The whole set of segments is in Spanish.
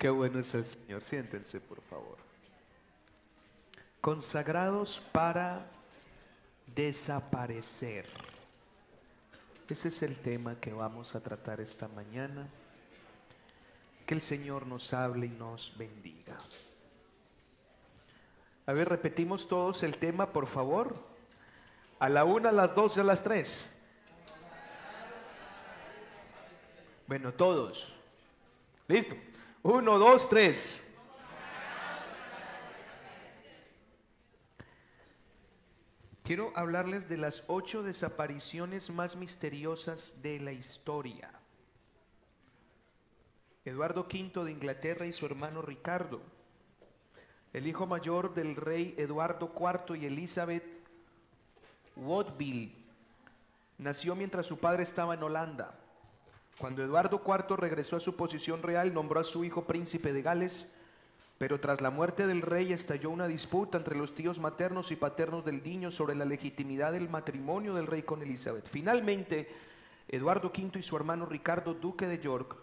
Qué bueno es el Señor. Siéntense, por favor. Consagrados para desaparecer. Ese es el tema que vamos a tratar esta mañana. Que el Señor nos hable y nos bendiga. A ver, repetimos todos el tema, por favor. A la una, a las dos a las tres. Bueno, todos. ¿Listo? Uno, dos, tres. Quiero hablarles de las ocho desapariciones más misteriosas de la historia. Eduardo V de Inglaterra y su hermano Ricardo, el hijo mayor del rey Eduardo IV y Elizabeth Woodville, nació mientras su padre estaba en Holanda. Cuando Eduardo IV regresó a su posición real, nombró a su hijo príncipe de Gales, pero tras la muerte del rey estalló una disputa entre los tíos maternos y paternos del niño sobre la legitimidad del matrimonio del rey con Elizabeth. Finalmente, Eduardo V y su hermano Ricardo, duque de York,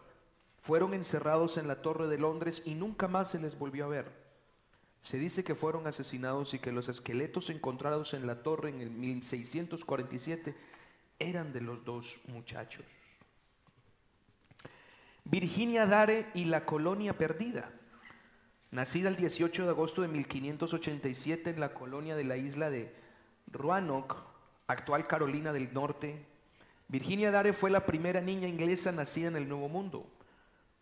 fueron encerrados en la Torre de Londres y nunca más se les volvió a ver. Se dice que fueron asesinados y que los esqueletos encontrados en la torre en el 1647 eran de los dos muchachos. Virginia Dare y la colonia perdida. Nacida el 18 de agosto de 1587 en la colonia de la isla de Roanoke, actual Carolina del Norte, Virginia Dare fue la primera niña inglesa nacida en el Nuevo Mundo.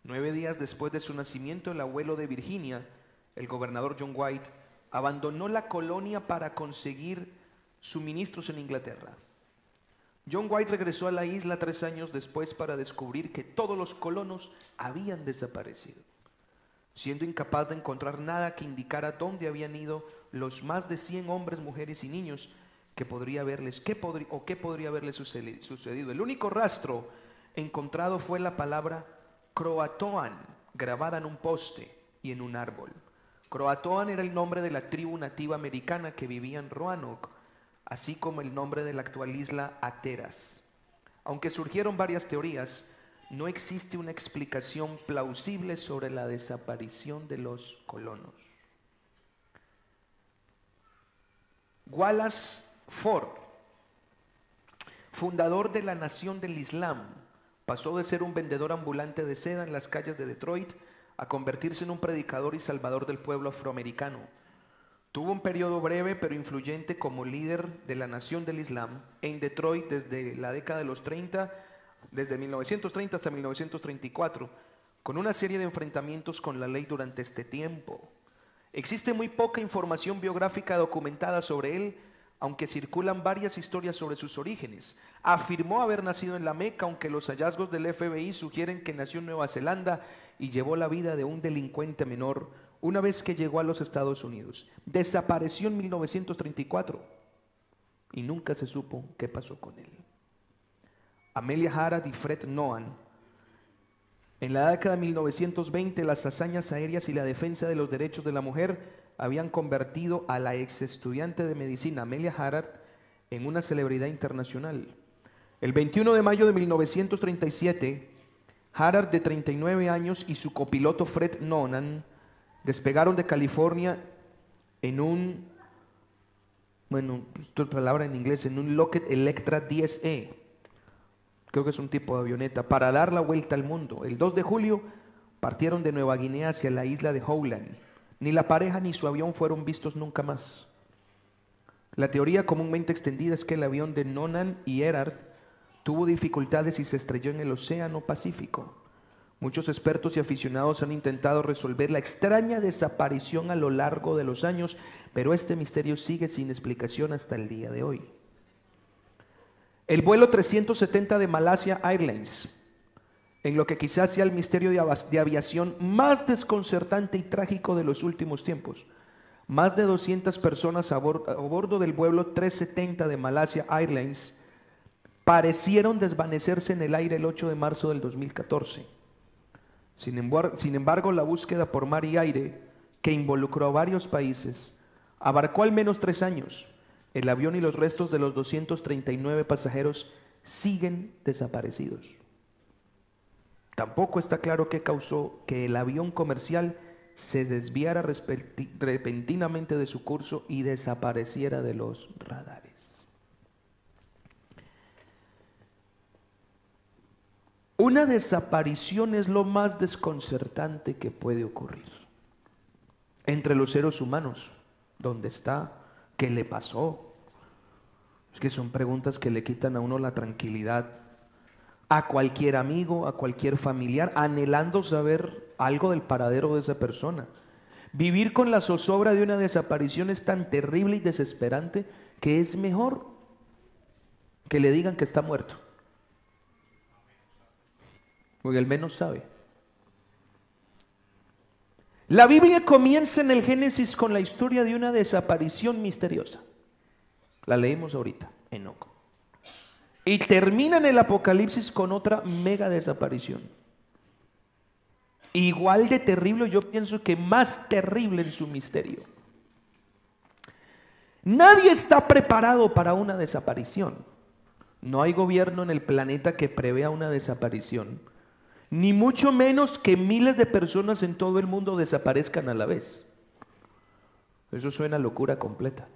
Nueve días después de su nacimiento, el abuelo de Virginia, el gobernador John White, abandonó la colonia para conseguir suministros en Inglaterra. John White regresó a la isla tres años después para descubrir que todos los colonos habían desaparecido, siendo incapaz de encontrar nada que indicara dónde habían ido los más de 100 hombres, mujeres y niños que podría haberles, podría, o qué podría haberles sucedido. El único rastro encontrado fue la palabra Croatoan, grabada en un poste y en un árbol. Croatoan era el nombre de la tribu nativa americana que vivía en Roanoke, así como el nombre de la actual isla Ateras. Aunque surgieron varias teorías, no existe una explicación plausible sobre la desaparición de los colonos. Wallace Ford, fundador de la Nación del Islam, pasó de ser un vendedor ambulante de seda en las calles de Detroit a convertirse en un predicador y salvador del pueblo afroamericano. Tuvo un periodo breve pero influyente como líder de la Nación del Islam en Detroit desde la década de los 30, desde 1930 hasta 1934, con una serie de enfrentamientos con la ley durante este tiempo. Existe muy poca información biográfica documentada sobre él, aunque circulan varias historias sobre sus orígenes. Afirmó haber nacido en la Meca, aunque los hallazgos del FBI sugieren que nació en Nueva Zelanda y llevó la vida de un delincuente menor una vez que llegó a los Estados Unidos. Desapareció en 1934 y nunca se supo qué pasó con él. Amelia Harad y Fred Noan. En la década de 1920 las hazañas aéreas y la defensa de los derechos de la mujer habían convertido a la ex estudiante de medicina Amelia Harad en una celebridad internacional. El 21 de mayo de 1937, Harad de 39 años y su copiloto Fred Nonan despegaron de California en un, bueno, esta palabra en inglés, en un Lockheed Electra 10E, creo que es un tipo de avioneta, para dar la vuelta al mundo. El 2 de julio partieron de Nueva Guinea hacia la isla de Howland. Ni la pareja ni su avión fueron vistos nunca más. La teoría comúnmente extendida es que el avión de Nonan y Erard tuvo dificultades y se estrelló en el Océano Pacífico. Muchos expertos y aficionados han intentado resolver la extraña desaparición a lo largo de los años, pero este misterio sigue sin explicación hasta el día de hoy. El vuelo 370 de Malasia Airlines, en lo que quizás sea el misterio de aviación más desconcertante y trágico de los últimos tiempos. Más de 200 personas a, bordo del vuelo 370 de Malasia Airlines parecieron desvanecerse en el aire el 8 de marzo del 2014. Sin embargo, la búsqueda por mar y aire, que involucró a varios países, abarcó al menos tres años. El avión y los restos de los 239 pasajeros siguen desaparecidos. Tampoco está claro qué causó que el avión comercial se desviara repentinamente de su curso y desapareciera de los radares. Una desaparición es lo más desconcertante que puede ocurrir entre los seres humanos. ¿Dónde está? ¿Qué le pasó? Es que son preguntas que le quitan a uno la tranquilidad. A cualquier amigo, a cualquier familiar, anhelando saber algo del paradero de esa persona. Vivir con la zozobra de una desaparición es tan terrible y desesperante que es mejor que le digan que está muerto. Porque el menos sabe. La Biblia comienza en el Génesis con la historia de una desaparición misteriosa. La leímos ahorita, Enoco. Y termina en el Apocalipsis con otra mega desaparición. Igual de terrible, yo pienso que más terrible en su misterio. Nadie está preparado para una desaparición. No hay gobierno en el planeta que prevea una desaparición ni mucho menos que miles de personas en todo el mundo desaparezcan a la vez. Eso suena locura completa.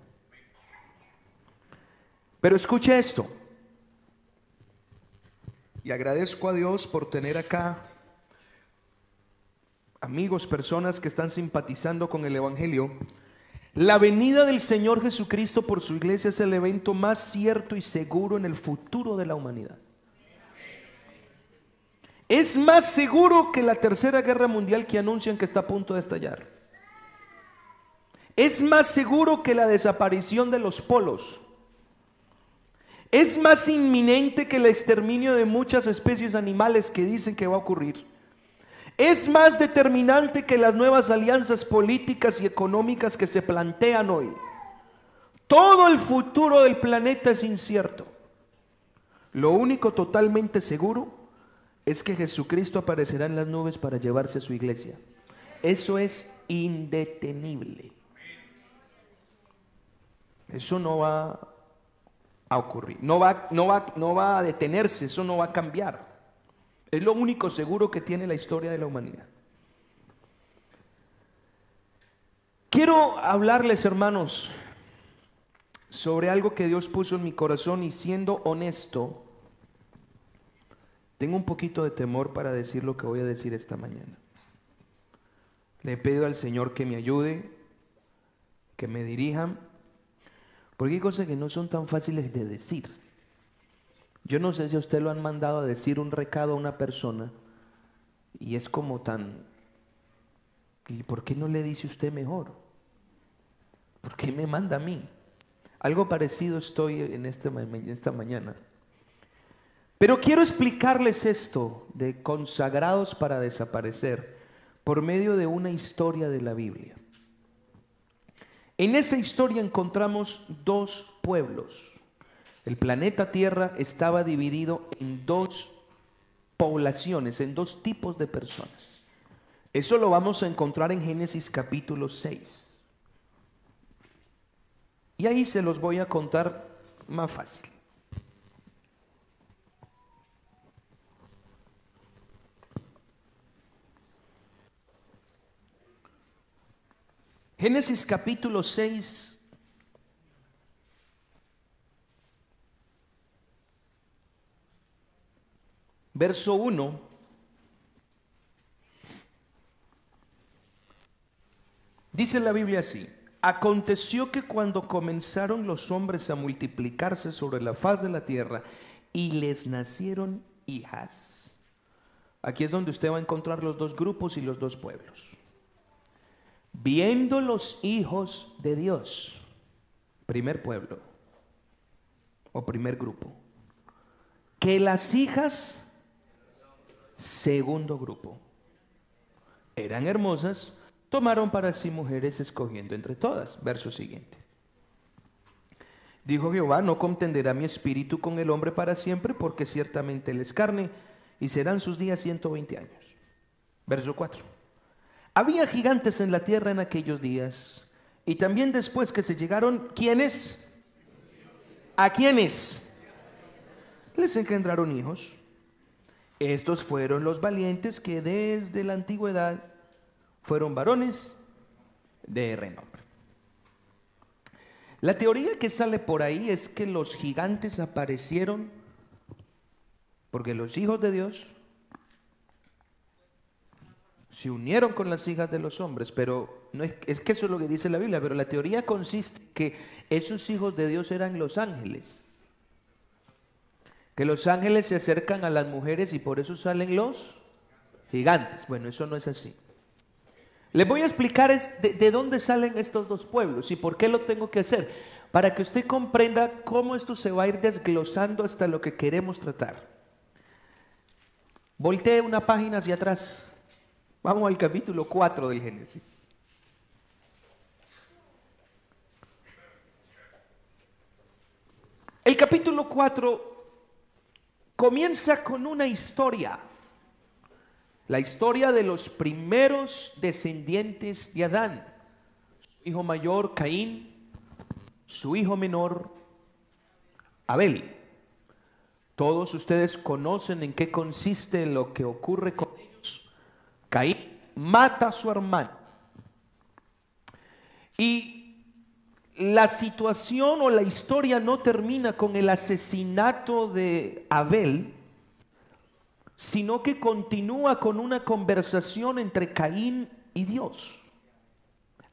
Pero escuche esto. Y agradezco a Dios por tener acá amigos, personas que están simpatizando con el Evangelio. La venida del Señor Jesucristo por su iglesia es el evento más cierto y seguro en el futuro de la humanidad. Es más seguro que la tercera guerra mundial que anuncian que está a punto de estallar. Es más seguro que la desaparición de los polos. Es más inminente que el exterminio de muchas especies animales que dicen que va a ocurrir. Es más determinante que las nuevas alianzas políticas y económicas que se plantean hoy. Todo el futuro del planeta es incierto. Lo único totalmente seguro es que Jesucristo aparecerá en las nubes para llevarse a su iglesia. Eso es indetenible. Eso no va a ocurrir, no va, no, va, no va a detenerse, eso no va a cambiar. Es lo único seguro que tiene la historia de la humanidad. Quiero hablarles, hermanos, sobre algo que Dios puso en mi corazón y siendo honesto, tengo un poquito de temor para decir lo que voy a decir esta mañana. Le pido al Señor que me ayude, que me dirija, porque hay cosas que no son tan fáciles de decir. Yo no sé si a usted lo han mandado a decir un recado a una persona y es como tan... ¿Y por qué no le dice usted mejor? ¿Por qué me manda a mí? Algo parecido estoy en, este, en esta mañana. Pero quiero explicarles esto de consagrados para desaparecer por medio de una historia de la Biblia. En esa historia encontramos dos pueblos. El planeta Tierra estaba dividido en dos poblaciones, en dos tipos de personas. Eso lo vamos a encontrar en Génesis capítulo 6. Y ahí se los voy a contar más fácil. Génesis capítulo 6. Verso 1. Dice la Biblia así. Aconteció que cuando comenzaron los hombres a multiplicarse sobre la faz de la tierra y les nacieron hijas. Aquí es donde usted va a encontrar los dos grupos y los dos pueblos. Viendo los hijos de Dios, primer pueblo o primer grupo, que las hijas, segundo grupo, eran hermosas, tomaron para sí mujeres escogiendo entre todas. Verso siguiente. Dijo Jehová, no contenderá mi espíritu con el hombre para siempre, porque ciertamente él es carne, y serán sus días 120 años. Verso 4. Había gigantes en la tierra en aquellos días. Y también después que se llegaron, ¿quiénes? ¿A quiénes? Les engendraron hijos. Estos fueron los valientes que desde la antigüedad fueron varones de renombre. La teoría que sale por ahí es que los gigantes aparecieron porque los hijos de Dios se unieron con las hijas de los hombres, pero no es, es, que eso es lo que dice la Biblia, pero la teoría consiste que esos hijos de Dios eran los ángeles. Que los ángeles se acercan a las mujeres y por eso salen los gigantes. Bueno, eso no es así. Les voy a explicar de, de dónde salen estos dos pueblos y por qué lo tengo que hacer, para que usted comprenda cómo esto se va a ir desglosando hasta lo que queremos tratar. Voltee una página hacia atrás. Vamos al capítulo 4 del Génesis. El capítulo 4 comienza con una historia. La historia de los primeros descendientes de Adán. Su hijo mayor, Caín. Su hijo menor, Abel. Todos ustedes conocen en qué consiste lo que ocurre con. Caín mata a su hermano. Y la situación o la historia no termina con el asesinato de Abel, sino que continúa con una conversación entre Caín y Dios.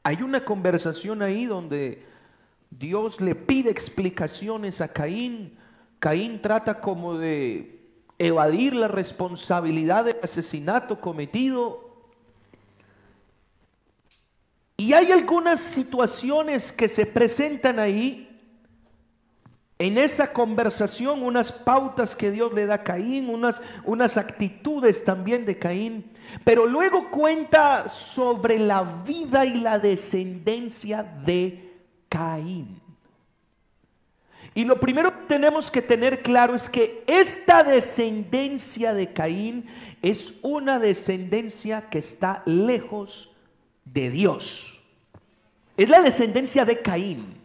Hay una conversación ahí donde Dios le pide explicaciones a Caín Caín trata como de evadir la responsabilidad del asesinato cometido. Y hay algunas situaciones que se presentan ahí en esa conversación, unas pautas que Dios le da a Caín, unas, unas actitudes también de Caín, pero luego cuenta sobre la vida y la descendencia de Caín. Y lo primero que tenemos que tener claro es que esta descendencia de Caín es una descendencia que está lejos de Dios. Es la descendencia de Caín.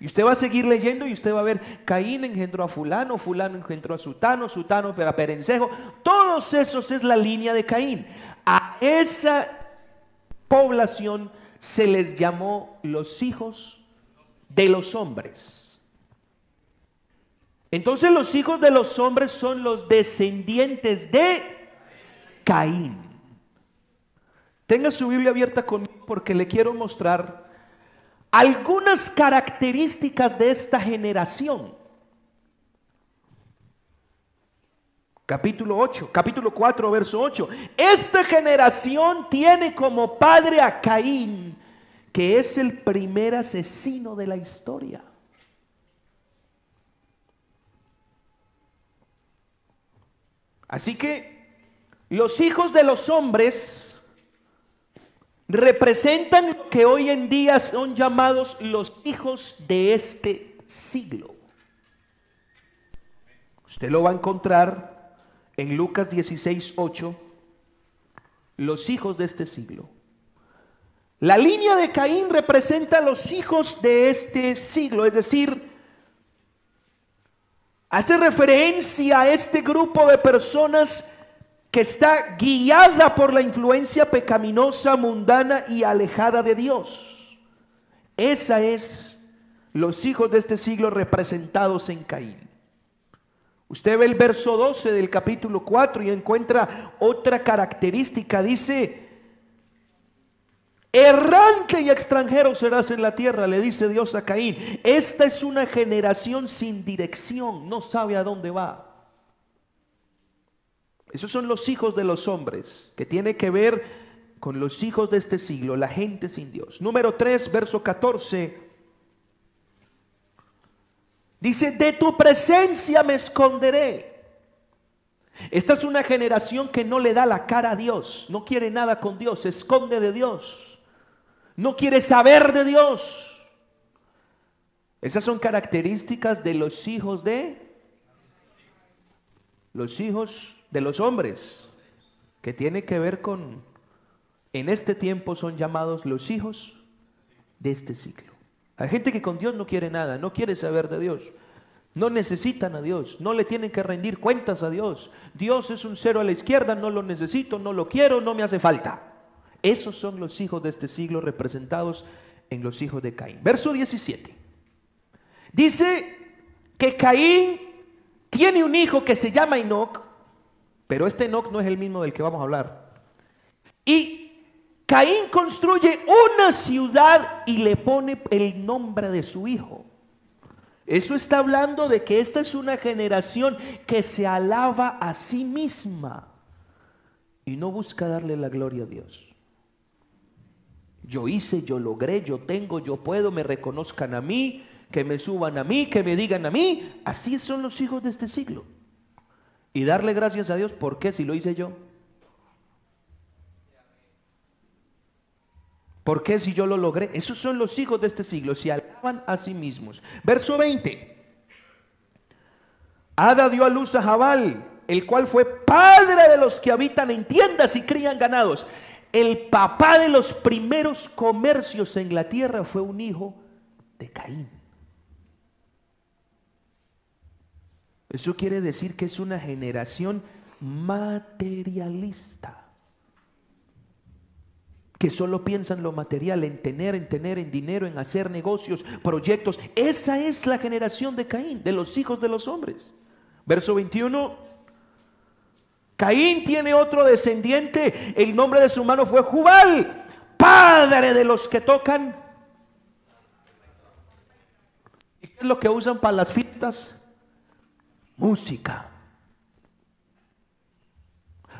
Y usted va a seguir leyendo y usted va a ver, Caín engendró a fulano, fulano engendró a sutano, sutano a perencejo. Todos esos es la línea de Caín. A esa población se les llamó los hijos de los hombres. Entonces los hijos de los hombres son los descendientes de Caín. Tenga su Biblia abierta conmigo porque le quiero mostrar algunas características de esta generación. Capítulo 8, capítulo 4, verso 8. Esta generación tiene como padre a Caín, que es el primer asesino de la historia. Así que los hijos de los hombres representan lo que hoy en día son llamados los hijos de este siglo. Usted lo va a encontrar en Lucas 16, 8, los hijos de este siglo. La línea de Caín representa a los hijos de este siglo, es decir, hace referencia a este grupo de personas que está guiada por la influencia pecaminosa, mundana y alejada de Dios. Esa es los hijos de este siglo representados en Caín. Usted ve el verso 12 del capítulo 4 y encuentra otra característica. Dice, Errante y extranjero serás en la tierra, le dice Dios a Caín. Esta es una generación sin dirección, no sabe a dónde va. Esos son los hijos de los hombres, que tiene que ver con los hijos de este siglo, la gente sin Dios. Número 3, verso 14. Dice, de tu presencia me esconderé. Esta es una generación que no le da la cara a Dios, no quiere nada con Dios, se esconde de Dios no quiere saber de Dios. Esas son características de los hijos de los hijos de los hombres, que tiene que ver con, en este tiempo son llamados los hijos de este siglo. Hay gente que con Dios no quiere nada, no quiere saber de Dios. No necesitan a Dios, no le tienen que rendir cuentas a Dios. Dios es un cero a la izquierda, no lo necesito, no lo quiero, no me hace falta. Esos son los hijos de este siglo representados en los hijos de Caín. Verso 17. Dice que Caín tiene un hijo que se llama Enoch, pero este Enoch no es el mismo del que vamos a hablar. Y Caín construye una ciudad y le pone el nombre de su hijo. Eso está hablando de que esta es una generación que se alaba a sí misma y no busca darle la gloria a Dios. Yo hice, yo logré, yo tengo, yo puedo, me reconozcan a mí, que me suban a mí, que me digan a mí. Así son los hijos de este siglo. Y darle gracias a Dios, ¿por qué si lo hice yo? ¿Por qué si yo lo logré? Esos son los hijos de este siglo, se alaban a sí mismos. Verso 20. Ada dio a luz a Jabal, el cual fue padre de los que habitan en tiendas y crían ganados. El papá de los primeros comercios en la tierra fue un hijo de Caín. Eso quiere decir que es una generación materialista que solo piensan en lo material, en tener, en tener, en dinero, en hacer negocios, proyectos. Esa es la generación de Caín, de los hijos de los hombres. Verso 21. Caín tiene otro descendiente, el nombre de su mano fue Jubal, padre de los que tocan. ¿Y qué es lo que usan para las fiestas? Música.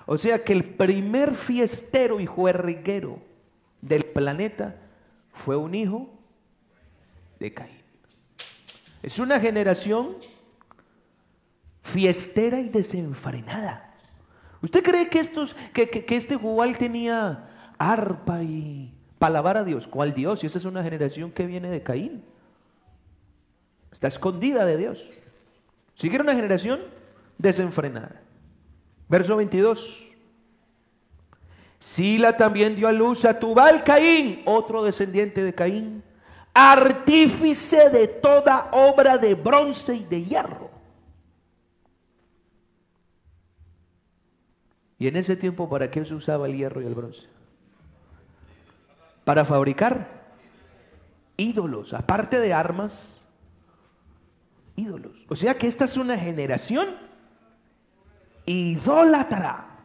O sea que el primer fiestero y juerguero del planeta fue un hijo de Caín. Es una generación fiestera y desenfrenada. ¿Usted cree que, estos, que, que, este Jubal tenía arpa y palabra a Dios? ¿Cuál Dios? Y esa es una generación que viene de Caín. Está escondida de Dios. Sigue una generación desenfrenada. Verso 22. Sila también dio a luz a Tubal Caín, otro descendiente de Caín, artífice de toda obra de bronce y de hierro. Y en ese tiempo, ¿para qué se usaba el hierro y el bronce? Para fabricar ídolos, aparte de armas, ídolos. O sea que esta es una generación idólatra.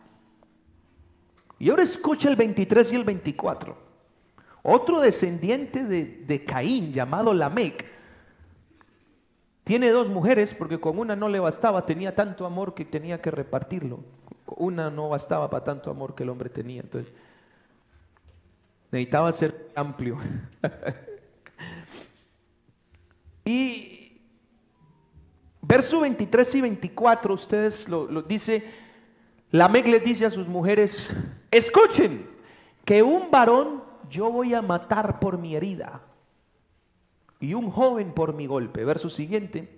Y ahora escucha el 23 y el 24. Otro descendiente de, Caín llamado Lamec tiene dos mujeres porque con una no le bastaba, tenía tanto amor que tenía que repartirlo. Una no bastaba para tanto amor que el hombre tenía. Entonces, necesitaba ser amplio. y verso 23 y 24, ustedes lo, lo dice, Lamec le dice a sus mujeres, escuchen que un varón yo voy a matar por mi herida y un joven por mi golpe. Verso siguiente,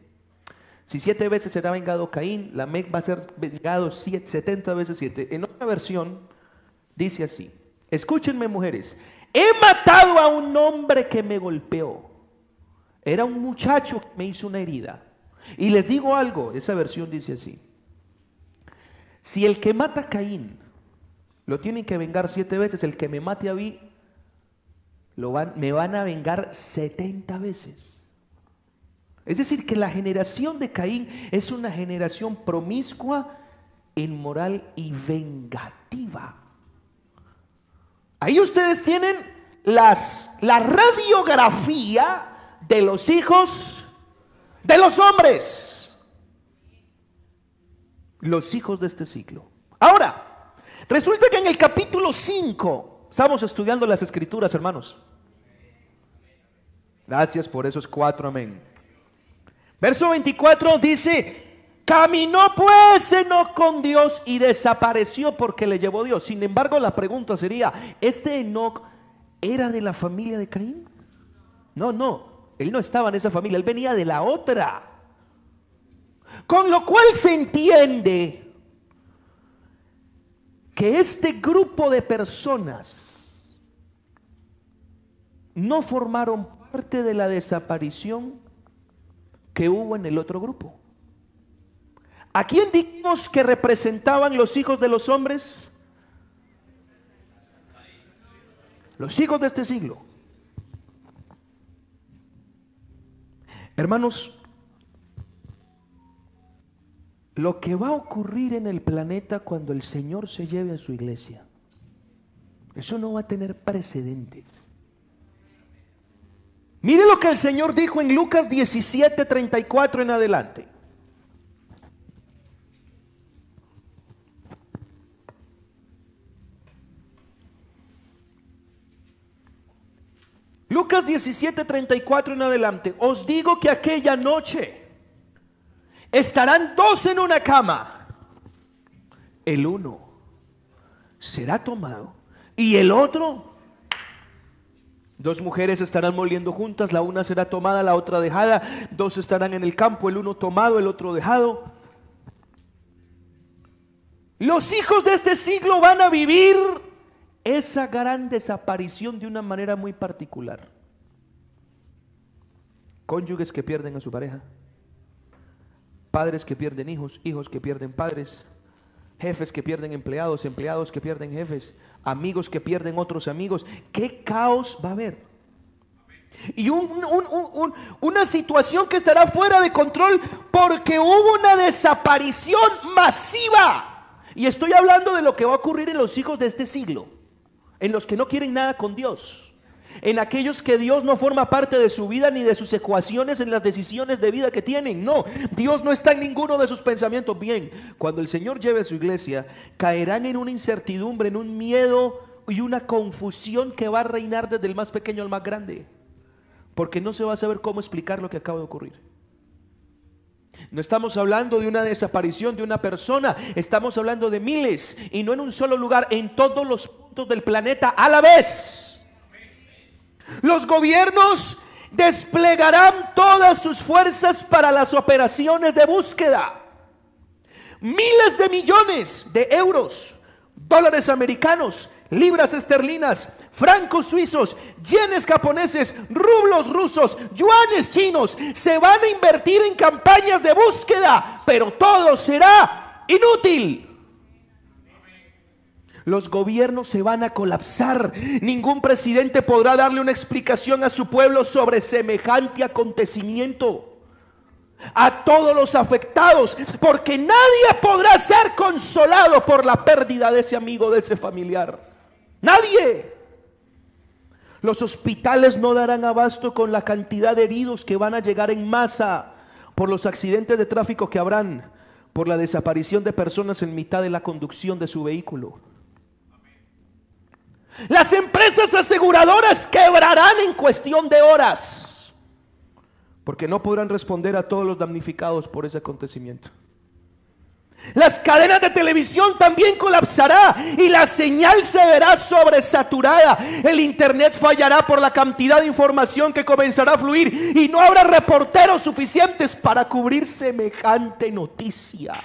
si siete veces será vengado Caín, Lamec va a ser vengado siete, 70 veces siete. En otra versión dice así, escúchenme mujeres, he matado a un hombre que me golpeó. Era un muchacho que me hizo una herida. Y les digo algo, esa versión dice así. Si el que mata a Caín lo tienen que vengar siete veces, el que me mate a mí me van a vengar setenta veces. Es decir, que la generación de Caín es una generación promiscua, inmoral y vengativa. Ahí ustedes tienen las, la radiografía de los hijos de los hombres los hijos de este siglo. Ahora, resulta que en el capítulo 5, estamos estudiando las escrituras, hermanos. Gracias por esos cuatro, amén. Verso 24 dice, caminó pues Enoch con Dios y desapareció porque le llevó Dios. Sin embargo, la pregunta sería, ¿este Enoch era de la familia de Caín? No, no, él no estaba en esa familia, él venía de la otra. Con lo cual se entiende que este grupo de personas no formaron parte de la desaparición que hubo en el otro grupo. ¿A quién dijimos que representaban los hijos de los hombres? Los hijos de este siglo. Hermanos, lo que va a ocurrir en el planeta cuando el Señor se lleve a su iglesia, eso no va a tener precedentes. Mire lo que el Señor dijo en Lucas 17, 34 en adelante. Lucas 17, 34 en adelante. Os digo que aquella noche estarán dos en una cama. El uno será tomado y el otro. Dos mujeres estarán moliendo juntas, la una será tomada, la otra dejada. Dos estarán en el campo, el uno tomado, el otro dejado. Los hijos de este siglo van a vivir esa gran desaparición de una manera muy particular. Cónyuges que pierden a su pareja, padres que pierden hijos, hijos que pierden padres, jefes que pierden empleados, empleados que pierden jefes, amigos que pierden otros amigos. ¿Qué caos va a haber? Y una situación que estará fuera de control porque hubo una desaparición masiva. Y estoy hablando de lo que va a ocurrir en los hijos de este siglo en los que no quieren nada con Dios, en aquellos que Dios no forma parte de su vida ni de sus ecuaciones en las decisiones de vida que tienen. No, Dios no está en ninguno de sus pensamientos. Bien, cuando el Señor lleve a su iglesia, caerán en una incertidumbre, en un miedo y una confusión que va a reinar desde el más pequeño al más grande, porque no se va a saber cómo explicar lo que acaba de ocurrir. No estamos hablando de una desaparición de una persona, estamos hablando de miles y no en un solo lugar, en todos los puntos del planeta a la vez. Los gobiernos desplegarán todas sus fuerzas para las operaciones de búsqueda. Miles de millones de euros, dólares americanos, libras esterlinas, francos suizos, yenes japoneses, rublos rusos, yuanes chinos, se van a invertir en campañas de búsqueda, pero todo será inútil. Los gobiernos se van a colapsar. Ningún presidente podrá darle una explicación a su pueblo sobre semejante acontecimiento. A todos los afectados, porque nadie podrá ser consolado por la pérdida de ese amigo, de ese familiar. Nadie. Los hospitales no darán abasto con la cantidad de heridos que van a llegar en masa por los accidentes de tráfico que habrán, por la desaparición de personas en mitad de la conducción de su vehículo. Las empresas aseguradoras quebrarán en cuestión de horas, porque no podrán responder a todos los damnificados por ese acontecimiento. Las cadenas de televisión también colapsará y la señal se verá sobresaturada. El internet fallará por la cantidad de información que comenzará a fluir y no habrá reporteros suficientes para cubrir semejante noticia.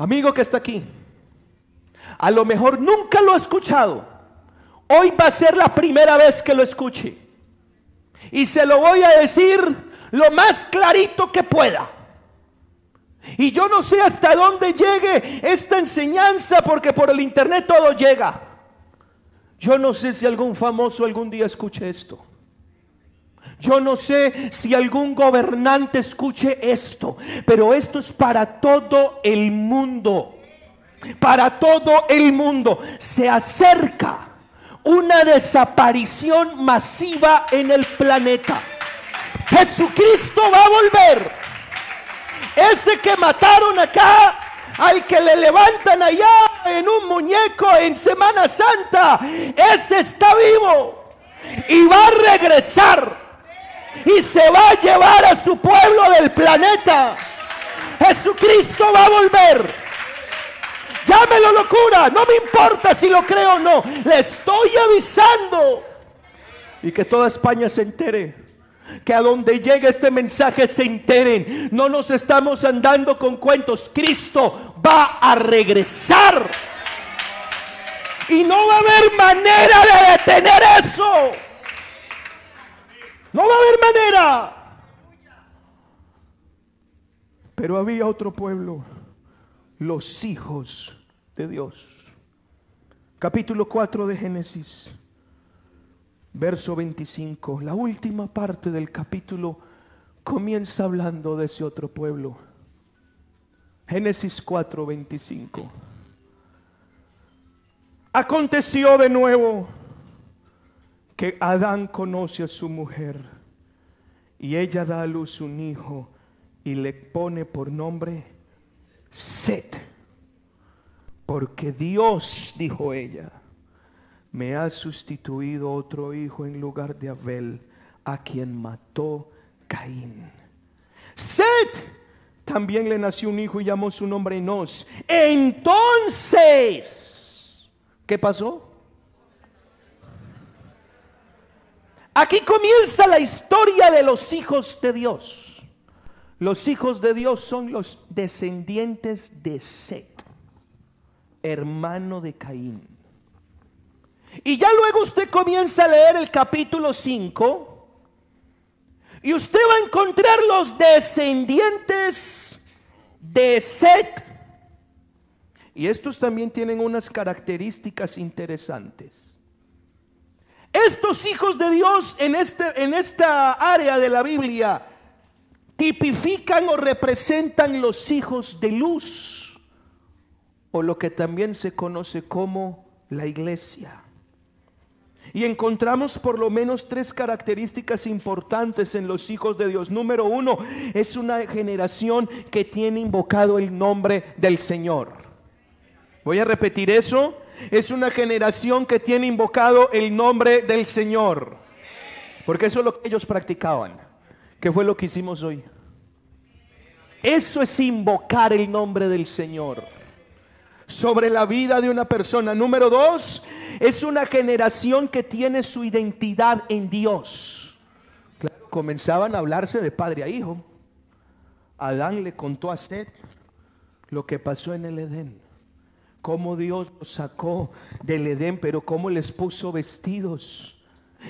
Amigo que está aquí, a lo mejor nunca lo ha escuchado. Hoy va a ser la primera vez que lo escuche. Y se lo voy a decir lo más clarito que pueda. Y yo no sé hasta dónde llegue esta enseñanza porque por el internet todo llega. Yo no sé si algún famoso algún día escuche esto. Yo no sé si algún gobernante escuche esto, pero esto es para todo el mundo. Para todo el mundo. Se acerca una desaparición masiva en el planeta. Jesucristo va a volver. Ese que mataron acá, al que le levantan allá en un muñeco en Semana Santa, ese está vivo y va a regresar y se va a llevar a su pueblo del planeta. Jesucristo va a volver. Llámelo locura, no me importa si lo creo o no, le estoy avisando. Y que toda España se entere que a donde llegue este mensaje se enteren. No nos estamos andando con cuentos. Cristo va a regresar. Y no va a haber manera de detener eso. No va a haber manera. Pero había otro pueblo, los hijos de Dios. Capítulo 4 de Génesis, verso 25. La última parte del capítulo comienza hablando de ese otro pueblo. Génesis 4, 25. Aconteció de nuevo que Adán conoce a su mujer y ella da a luz un hijo y le pone por nombre Set. Porque Dios, dijo ella, me ha sustituido otro hijo en lugar de Abel, a quien mató Caín. Set también le nació un hijo y llamó su nombre Enos. Entonces, ¿qué pasó? Aquí comienza la historia de los hijos de Dios. Los hijos de Dios son los descendientes de Set, hermano de Caín. Y ya luego usted comienza a leer el capítulo 5 y usted va a encontrar los descendientes de Set. Y estos también tienen unas características interesantes. Estos hijos de Dios en, este, en esta área de la Biblia tipifican o representan los hijos de luz, o lo que también se conoce como la iglesia. Y encontramos por lo menos tres características importantes en los hijos de Dios. Número uno, es una generación que tiene invocado el nombre del Señor. Voy a repetir eso. Es una generación que tiene invocado el nombre del Señor. Porque eso es lo que ellos practicaban. Que fue lo que hicimos hoy. Eso es invocar el nombre del Señor sobre la vida de una persona. Número dos, es una generación que tiene su identidad en Dios. comenzaban a hablarse de padre a hijo. Adán le contó a Seth lo que pasó en el Edén. Cómo Dios los sacó del Edén, pero cómo les puso vestidos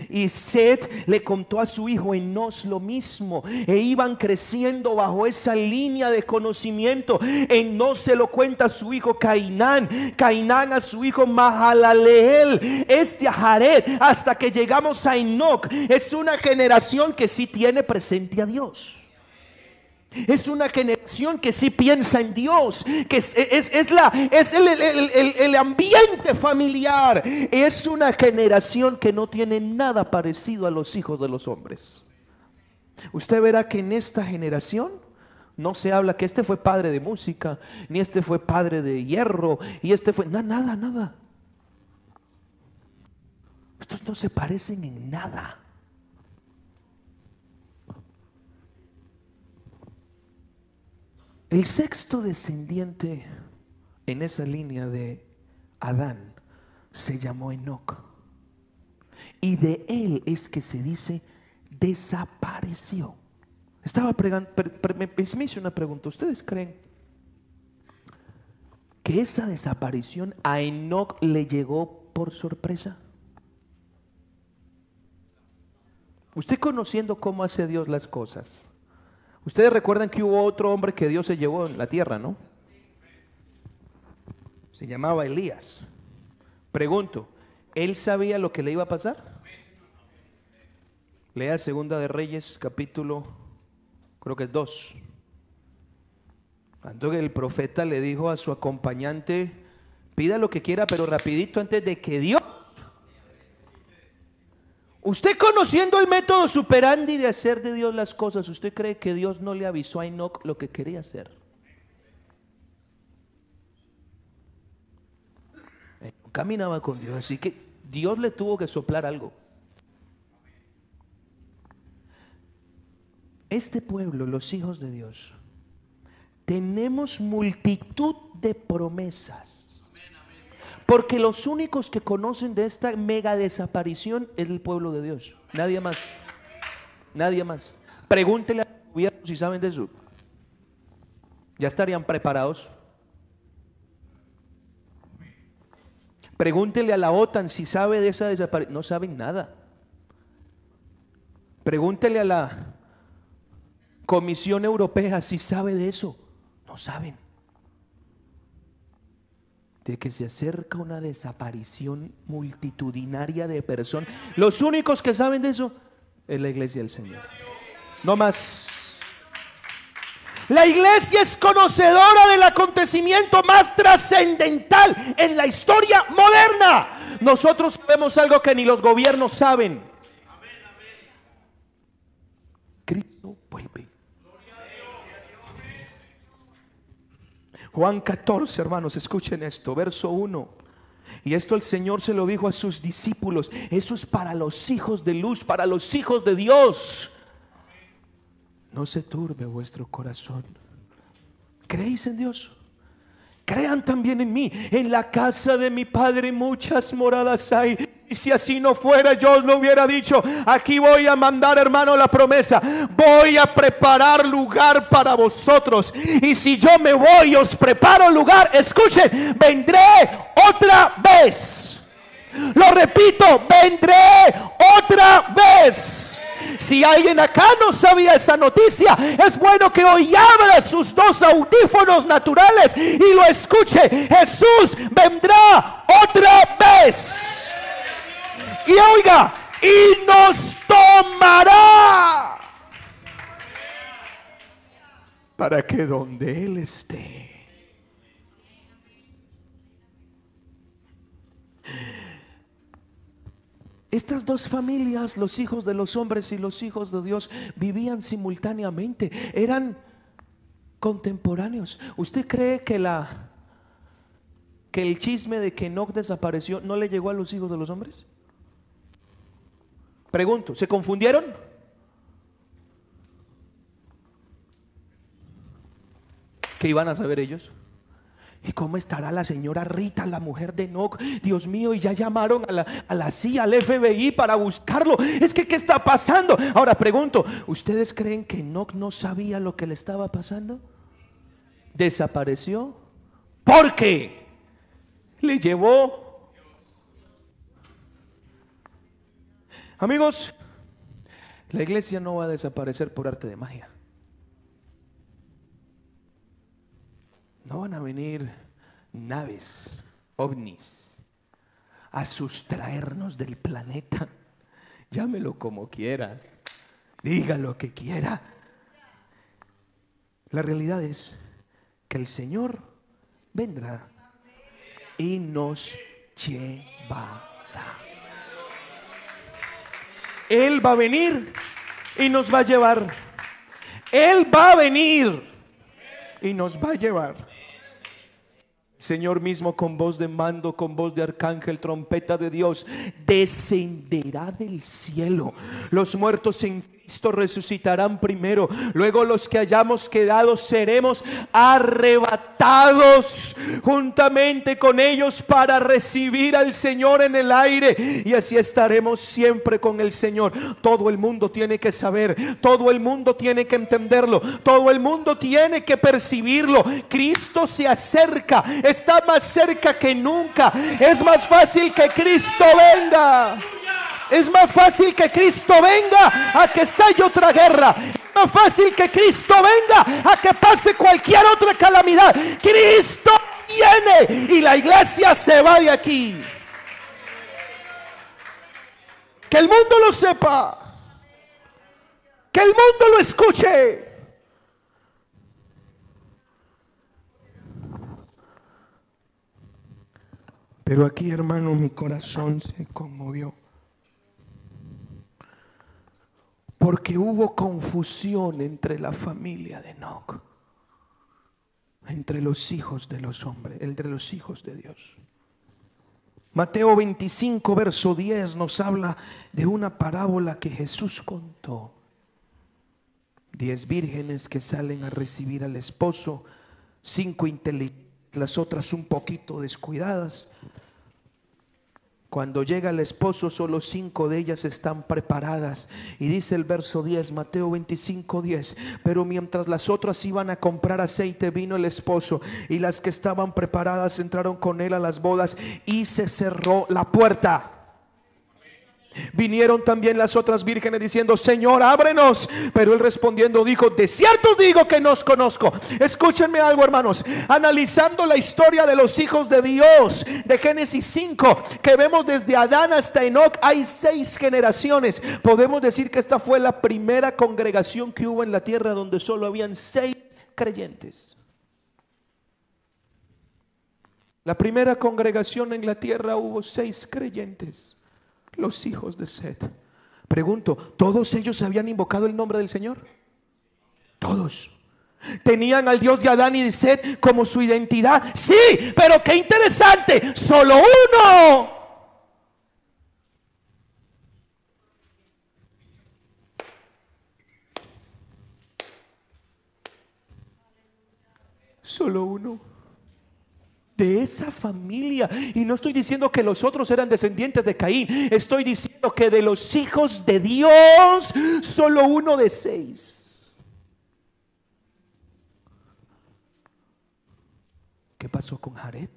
y Seth le contó a su hijo Enos lo mismo. E iban creciendo bajo esa línea de conocimiento. Enos se lo cuenta a su hijo Cainán. Cainán a su hijo Mahalaleel. Este a Jared. Hasta que llegamos a Enoch. Es una generación que sí tiene presente a Dios. Es una generación que sí piensa en Dios, que es, la, es el, el, ambiente familiar. Es una generación que no tiene nada parecido a los hijos de los hombres. Usted verá que en esta generación no se habla que este fue padre de música, ni este fue padre de hierro, y este fue... nada, nada, nada. Estos no se parecen en nada. El sexto descendiente en esa línea de Adán se llamó Enoch. Y de él es que se dice desapareció. Estaba pregando, me hizo una pregunta. ¿Ustedes creen que esa desaparición a Enoch le llegó por sorpresa? Usted conociendo cómo hace Dios las cosas, Ustedes recuerdan que hubo otro hombre que Dios se llevó en la tierra, ¿no? Se llamaba Elías. Pregunto, ¿él sabía lo que le iba a pasar? Lea Segunda de Reyes, capítulo, creo que es 2. Cuando el profeta le dijo a su acompañante, pida lo que quiera, pero rapidito antes de que Dios Usted conociendo el método superandi de hacer de Dios las cosas, ¿usted cree que Dios no le avisó a Enoch lo que quería hacer? Caminaba con Dios, así que Dios le tuvo que soplar algo. Este pueblo, los hijos de Dios, tenemos multitud de promesas porque los únicos que conocen de esta mega desaparición es el pueblo de Dios. Nadie más. Nadie más. Pregúntele a los gobiernos si saben de eso. Ya estarían preparados. Pregúntele a la OTAN si sabe de esa desaparición. No saben nada. Pregúntele a la Comisión Europea si sabe de eso. No saben. De que se acerca una desaparición multitudinaria de personas. Los únicos que saben de eso es la iglesia del Señor. No más. La iglesia es conocedora del acontecimiento más trascendental en la historia moderna. Nosotros sabemos algo que ni los gobiernos saben. Cristo vuelve. Juan 14, hermanos, escuchen esto, verso 1. Y esto el Señor se lo dijo a sus discípulos. Eso es para los hijos de luz, para los hijos de Dios. No se turbe vuestro corazón. ¿Creéis en Dios? Crean también en mí. En la casa de mi Padre muchas moradas hay. Si así no fuera, yo lo hubiera dicho. Aquí voy a mandar, hermano, la promesa. Voy a preparar lugar para vosotros. Y si yo me voy os preparo lugar, escuchen, vendré otra vez. Lo repito, vendré otra vez. Si alguien acá no sabía esa noticia, es bueno que hoy abra sus dos audífonos naturales y lo escuche. Jesús vendrá otra vez y oiga, y nos tomará para que donde Él esté, Estas dos familias, los hijos de los hombres y los hijos de Dios, vivían simultáneamente, eran contemporáneos. ¿Usted cree que la que el chisme de que Enoch desapareció no le llegó a los hijos de los hombres? Pregunto, ¿se confundieron? ¿Qué iban a saber ellos? ¿Y cómo estará la señora Rita, la mujer de Enoch? Dios mío, y ya llamaron a la, a la CIA, al FBI para buscarlo. Es que, ¿qué está pasando? Ahora pregunto, ¿ustedes creen que Enoch no sabía lo que le estaba pasando? ¿Desapareció? ¿Por qué? Le llevó Amigos, la iglesia no va a desaparecer por arte de magia. No van a venir naves, ovnis, a sustraernos del planeta. Llámelo como quiera, diga lo que quiera. La realidad es que el Señor vendrá y nos llevará. Él va a venir y nos va a llevar. Él va a venir y nos va a llevar. Señor mismo con voz de mando, con voz de arcángel, trompeta de Dios, descenderá del cielo. Los muertos en resucitarán primero. Luego los que hayamos quedado seremos arrebatados juntamente con ellos para recibir al Señor en el aire. Y así estaremos siempre con el Señor. Todo el mundo tiene que saber, todo el mundo tiene que entenderlo, todo el mundo tiene que percibirlo. Cristo se acerca, está más cerca que nunca. Es más fácil que Cristo venga. Es más fácil que Cristo venga a que estalle otra guerra. Es más fácil que Cristo venga a que pase cualquier otra calamidad. Cristo viene y la iglesia se va de aquí. Que el mundo lo sepa. Que el mundo lo escuche. Pero aquí, hermano, mi corazón se conmovió. Porque hubo confusión entre la familia de Enoch, entre los hijos de los hombres, entre los hijos de Dios. Mateo 25, verso 10 nos habla de una parábola que Jesús contó. Diez vírgenes que salen a recibir al esposo, cinco inteligentes, las otras un poquito descuidadas. Cuando llega el esposo, solo cinco de ellas están preparadas. Y dice el verso 10, Mateo 25, 10. Pero mientras las otras iban a comprar aceite, vino el esposo. Y las que estaban preparadas entraron con él a las bodas y se cerró la puerta. Vinieron también las otras vírgenes diciendo, Señor, ábrenos. Pero él respondiendo dijo, de cierto digo que nos conozco. Escúchenme algo, hermanos. Analizando la historia de los hijos de Dios, de Génesis 5, que vemos desde Adán hasta Enoch, hay seis generaciones. Podemos decir que esta fue la primera congregación que hubo en la tierra donde solo habían seis creyentes. La primera congregación en la tierra hubo seis creyentes los hijos de Seth. Pregunto, ¿todos ellos habían invocado el nombre del Señor? Todos. ¿Tenían al Dios de Adán y de Seth como su identidad? Sí, pero qué interesante, solo uno. Solo uno de esa familia. Y no estoy diciendo que los otros eran descendientes de Caín. Estoy diciendo que de los hijos de Dios, solo uno de seis. ¿Qué pasó con Jared?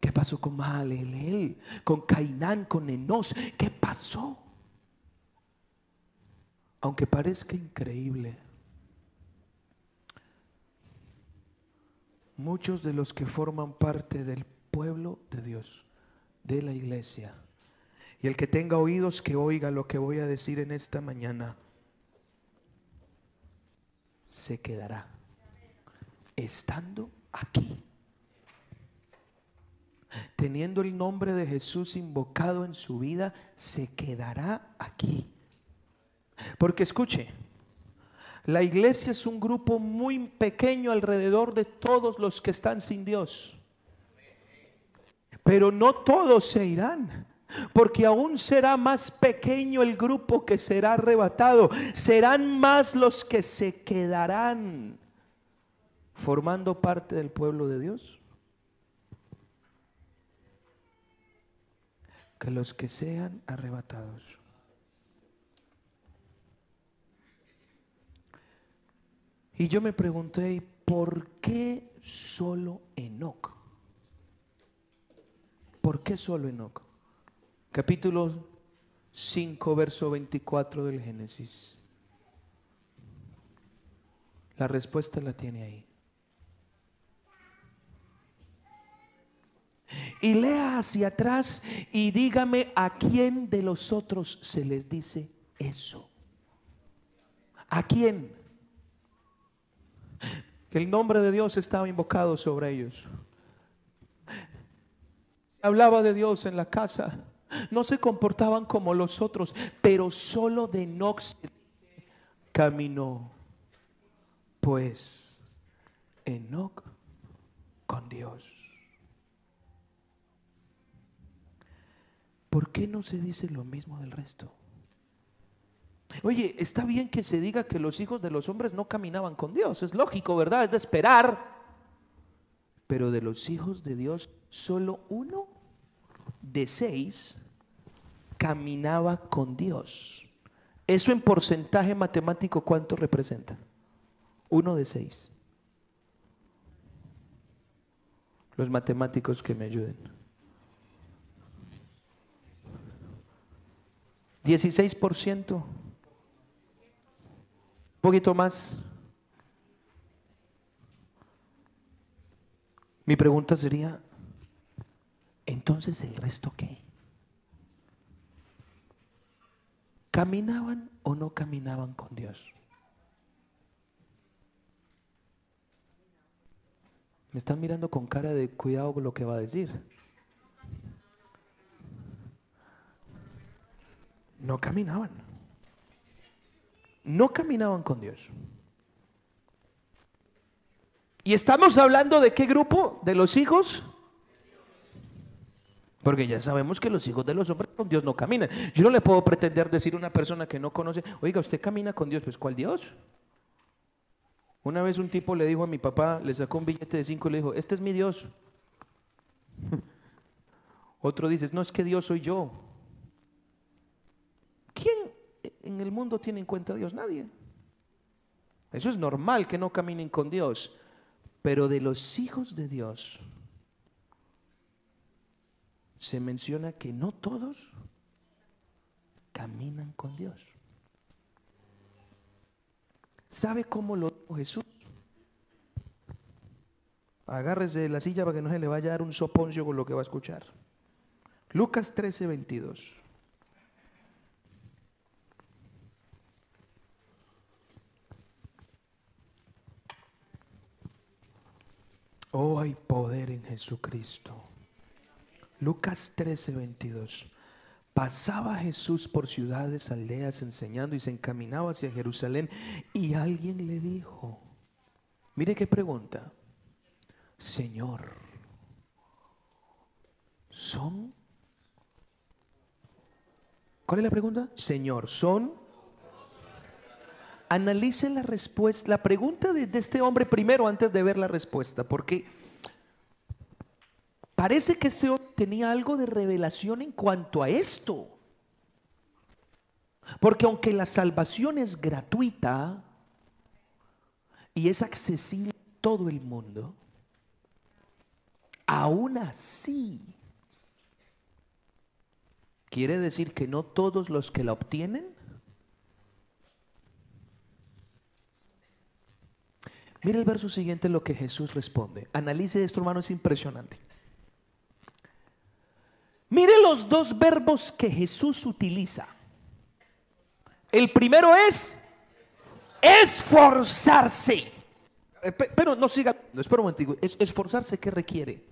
¿Qué pasó con Mahalelel? Con Cainán, con Enos. ¿Qué pasó? Aunque parezca increíble, muchos de los que forman parte del pueblo de Dios, de la iglesia. Y el que tenga oídos, que oiga lo que voy a decir en esta mañana, se quedará estando aquí. Teniendo el nombre de Jesús invocado en su vida, se quedará aquí. Porque escuche, la iglesia es un grupo muy pequeño alrededor de todos los que están sin Dios. Pero no todos se irán. Porque aún será más pequeño el grupo que será arrebatado. Serán más los que se quedarán formando parte del pueblo de Dios. Que los que sean arrebatados. Y yo me pregunté, ¿por qué solo Enoch? ¿Por qué solo Enoch? Capítulo 5, verso 24 del Génesis. La respuesta la tiene ahí. Y lea hacia atrás y dígame a quién de los otros se les dice eso. ¿A quién? El nombre de Dios estaba invocado sobre ellos. Se hablaba de Dios en la casa. No se comportaban como los otros, pero solo de Nox caminó. Pues Enoch con Dios. ¿Por qué no se dice lo mismo del resto? Oye, está bien que se diga que los hijos de los hombres no caminaban con Dios, es lógico, ¿verdad? Es de esperar. Pero de los hijos de Dios, solo uno de seis caminaba con Dios. Eso en porcentaje matemático, ¿cuánto representa? Uno de seis. Los matemáticos que me ayuden. 16% poquito más. Mi pregunta sería, entonces el resto qué? ¿Caminaban o no caminaban con Dios? Me están mirando con cara de cuidado con lo que va a decir. No caminaban no caminaban con Dios. Y estamos hablando de qué grupo? De los hijos. Porque ya sabemos que los hijos de los hombres con Dios no caminan. Yo no le puedo pretender decir a una persona que no conoce, oiga, usted camina con Dios, pues ¿cuál Dios? Una vez un tipo le dijo a mi papá, le sacó un billete de cinco y le dijo, este es mi Dios. Otro dice, no es que Dios soy yo. ¿Quién en el mundo tiene en cuenta a Dios? Nadie. Eso es normal que no caminen con Dios. Pero de los hijos de Dios se menciona que no todos caminan con Dios. ¿Sabe cómo lo dijo Jesús? Agárrese de la silla para que no se le vaya a dar un soponcio con lo que va a escuchar. Lucas 13, 22. Oh, hay poder en Jesucristo. Lucas 13, 22. Pasaba Jesús por ciudades, aldeas, enseñando y se encaminaba hacia Jerusalén. Y alguien le dijo, mire qué pregunta, Señor, ¿son? ¿Cuál es la pregunta? Señor, ¿son? Analice la respuesta, la pregunta de, este hombre primero antes de ver la respuesta, porque parece que este hombre tenía algo de revelación en cuanto a esto. Porque aunque la salvación es gratuita y es accesible a todo el mundo, aún así quiere decir que no todos los que la obtienen Mira el verso siguiente lo que Jesús responde. Analice esto, hermano, es impresionante. Mire los dos verbos que Jesús utiliza. El primero es esforzarse. Eh, pero no siga, no, espera un momento. Es, esforzarse, ¿qué requiere?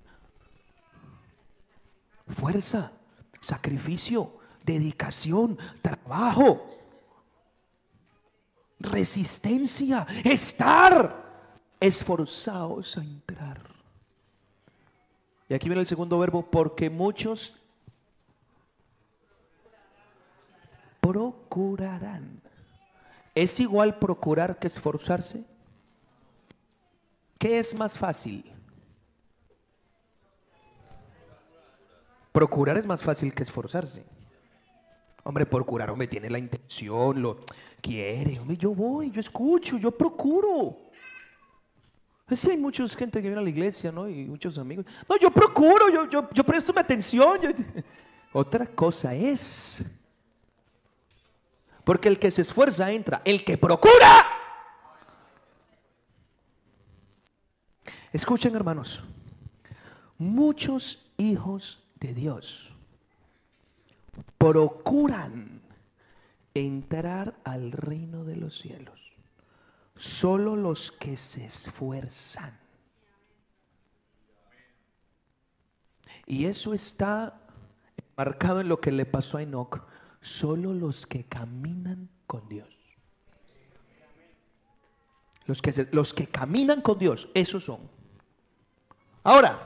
Fuerza, sacrificio, dedicación, trabajo, resistencia, estar esforzados a entrar. Y aquí viene el segundo verbo, porque muchos procurarán. ¿Es igual procurar que esforzarse? ¿Qué es más fácil? Procurar es más fácil que esforzarse. Hombre, procurar, hombre, tiene la intención, lo quiere. Hombre, yo voy, yo escucho, yo procuro. Pues sí, hay mucha gente que viene a la iglesia, ¿no? Y muchos amigos. No, yo procuro, yo, yo, yo presto mi atención. Otra cosa es porque el que se esfuerza entra. El que procura. Escuchen hermanos. Muchos hijos de Dios procuran entrar al reino de los cielos. Solo los que se esfuerzan. Y eso está marcado en lo que le pasó a Enoch solo los que caminan con Dios. Los que, los que caminan con Dios, esos son. Ahora,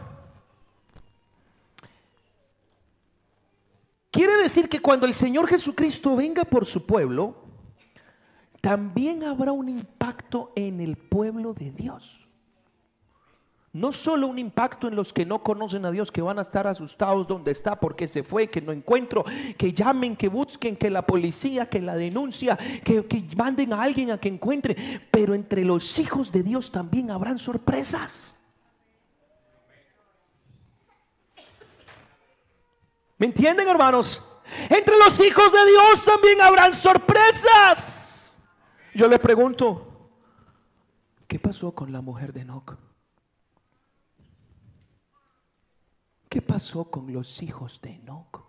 quiere decir que cuando el Señor Jesucristo venga por su pueblo, también habrá un impacto en el pueblo de Dios no solo un impacto en los que no conocen a Dios, que van a estar asustados donde está, porque se fue, que no encuentro, que llamen, que busquen, que la policía, que la denuncia, que, que manden a alguien a que encuentre, pero entre los hijos de Dios también habrán sorpresas. ¿Me entienden, hermanos? Entre los hijos de Dios también habrán sorpresas. Yo le pregunto, ¿qué pasó con la mujer de Enoch? ¿Qué pasó con los hijos de Enoch?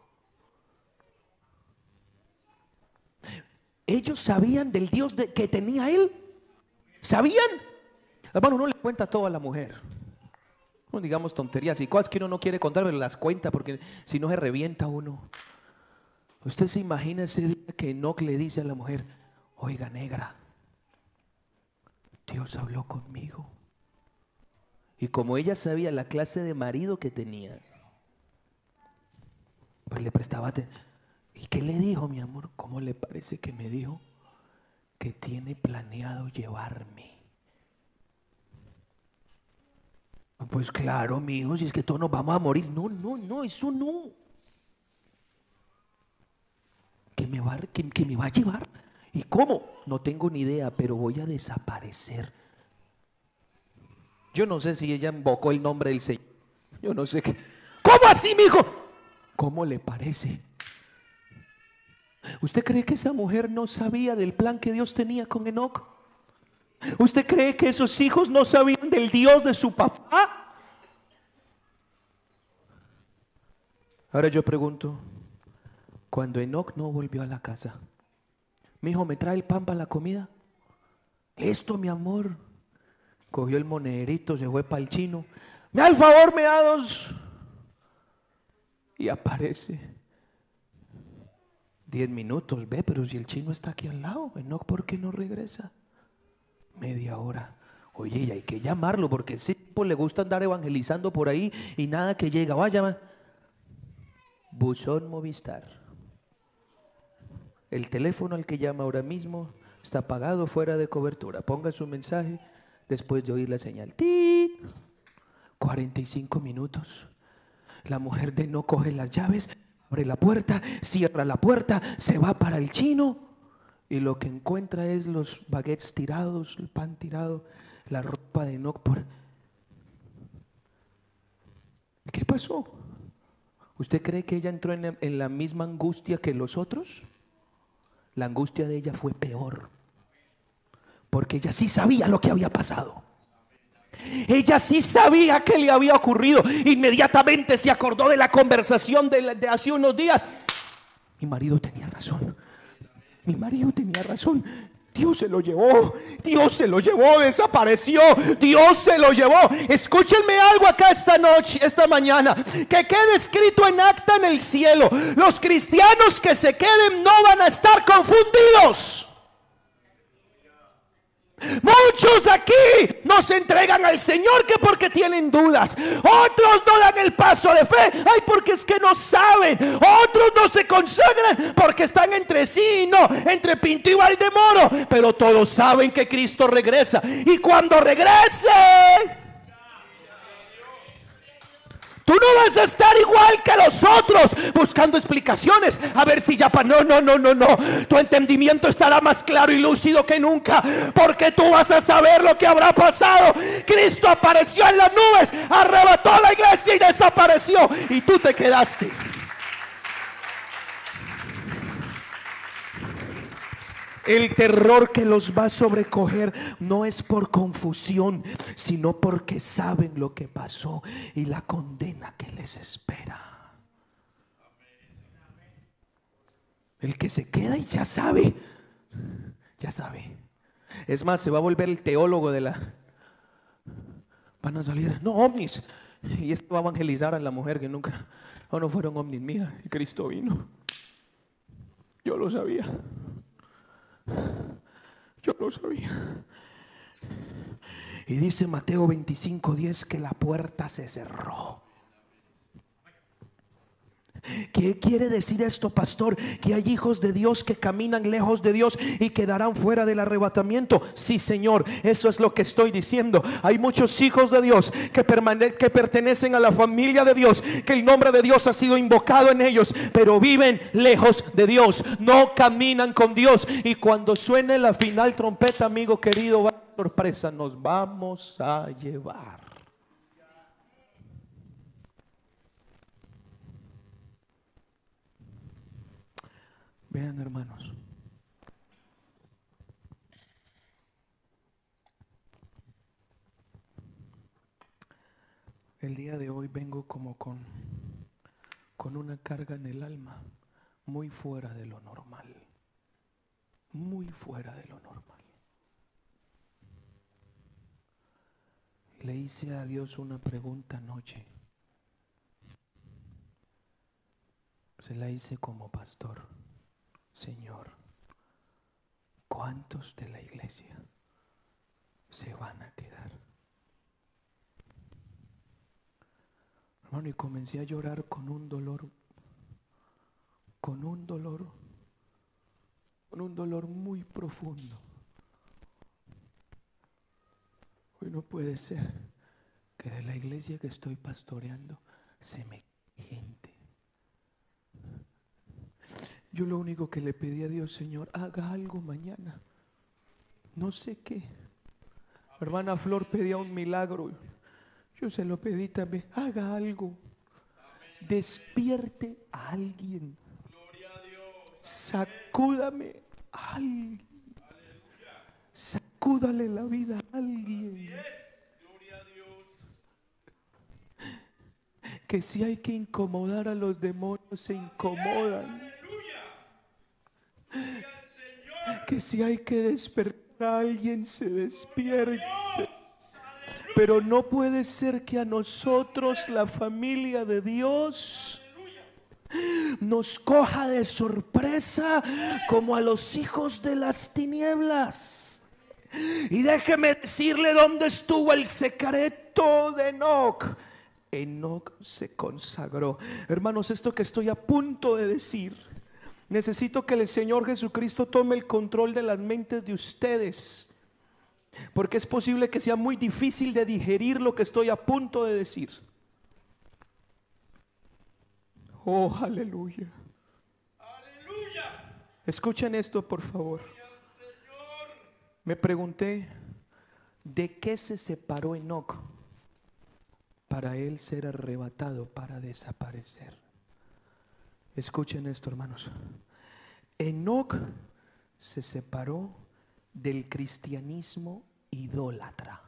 Ellos sabían del Dios que tenía él. ¿Sabían? Hermano, no le cuenta todo a la mujer. No digamos tonterías y cosas que uno no quiere contar, pero las cuenta porque si no se revienta uno. Usted se imagina ese día que Enoch le dice a la mujer, oiga negra, Dios habló conmigo. Y como ella sabía la clase de marido que tenía, pues le prestaba atención. ¿Y qué le dijo, mi amor? ¿Cómo le parece que me dijo? Que tiene planeado llevarme. Pues claro, mi hijo, si es que todos nos vamos a morir. No, no, no, eso no. Que me va, que, me va a llevar. ¿Y cómo? No tengo ni idea, pero voy a desaparecer. Yo no sé si ella invocó el nombre del Señor. Yo no sé qué. ¿Cómo así, mi hijo? ¿Cómo le parece? ¿Usted cree que esa mujer no sabía del plan que Dios tenía con Enoch? ¿Usted cree que esos hijos no sabían del Dios de su papá? Ahora yo pregunto, cuando Enoch no volvió a la casa, mi hijo, ¿me trae el pan para la comida? Listo, mi amor. Cogió el monederito, se fue para el chino. Me da el favor, me da dos. Y aparece. Diez minutos, ve, pero si el chino está aquí al lado, Enoch, ¿por qué no regresa? Media hora. Oye, y hay que llamarlo porque ese tipo le gusta andar evangelizando por ahí y nada que llega. Vaya, buzón Movistar. El teléfono al que llama ahora mismo está apagado, fuera de cobertura. Ponga su mensaje después de oír la señal. ¡Tit! 45 minutos. La mujer de no coge las llaves, abre la puerta, cierra la puerta, se va para el chino y lo que encuentra es los baguettes tirados, el pan tirado, la ropa de no por... ¿Qué pasó? ¿Usted cree que ella entró en en la misma angustia que los otros? La angustia de ella fue peor. Porque ella sí sabía lo que había pasado. Ella sí sabía que le había ocurrido. Inmediatamente se acordó de la conversación de, hace unos días. Mi marido tenía razón. Mi marido tenía razón. Dios se lo llevó, Dios se lo llevó, desapareció, Dios se lo llevó. Escúchenme algo acá esta noche, esta mañana, que quede escrito en acta en el cielo. Los cristianos que se queden no van a estar confundidos. Muchos aquí no se entregan al Señor que porque tienen dudas. Otros no dan el paso de fe. Ay, porque es que no saben. Otros no se consagran porque están entre sí no, entre Pinto y Valdemoro. Pero todos saben que Cristo regresa. Y cuando regrese Tú no vas a estar igual que los otros buscando explicaciones. A ver si ya... Pa no, no, no, no, no. Tu entendimiento estará más claro y lúcido que nunca. Porque tú vas a saber lo que habrá pasado. Cristo apareció en las nubes, arrebató la iglesia y desapareció. Y tú te quedaste. El terror que los va a sobrecoger no es por confusión, sino porque saben lo que pasó y la condena que les espera. El que se queda y ya sabe, ya sabe. Es más, se va a volver el teólogo de la... Van a salir, no, ovnis. Y esto va a evangelizar a la mujer que nunca, o no fueron ovnis mías, y Cristo vino. Yo lo sabía. Yo lo sabía. Y dice Mateo 25, 10 que la puerta se cerró. ¿Qué quiere decir esto, pastor? Que hay hijos de Dios que caminan lejos de Dios y quedarán fuera del arrebatamiento. Sí, Señor, eso es lo que estoy diciendo. Hay muchos hijos de Dios que, que pertenecen a la familia de Dios, que el nombre de Dios ha sido invocado en ellos, pero viven lejos de Dios, no caminan con Dios. Y cuando suene la final trompeta, amigo querido, sorpresa, nos vamos a llevar. Vean hermanos. El día de hoy vengo como con, con una carga en el alma muy fuera de lo normal. Muy fuera de lo normal. Le hice a Dios una pregunta anoche. Se la hice como pastor. Señor, ¿cuántos de la iglesia se van a quedar? Hermano, y comencé a llorar con un dolor, con un dolor, con un dolor muy profundo. Hoy no puede ser que de la iglesia que estoy pastoreando se me gente yo lo único que le pedí a Dios, Señor, haga algo mañana. No sé qué. Hermana Flor pedía un milagro. Yo se lo pedí también. Haga algo. Despierte a alguien. Sacúdame a alguien. Sacúdale la vida a alguien. Que si hay que incomodar a los demonios, se incomodan. Que si hay que despertar a alguien, se despierte. Pero no puede ser que a nosotros, la familia de Dios, nos coja de sorpresa como a los hijos de las tinieblas. Y déjeme decirle dónde estuvo el secreto de Enoch. Enoch se consagró. Hermanos, esto que estoy a punto de decir, necesito que el Señor Jesucristo tome el control de las mentes de ustedes. Porque es posible que sea muy difícil de digerir lo que estoy a punto de decir. Oh, aleluya. Aleluya. Escuchen esto, por favor. Me pregunté, ¿de qué se separó Enoch para él ser arrebatado, para desaparecer? Escuchen esto, hermanos. Enoch se separó del cristianismo idólatra.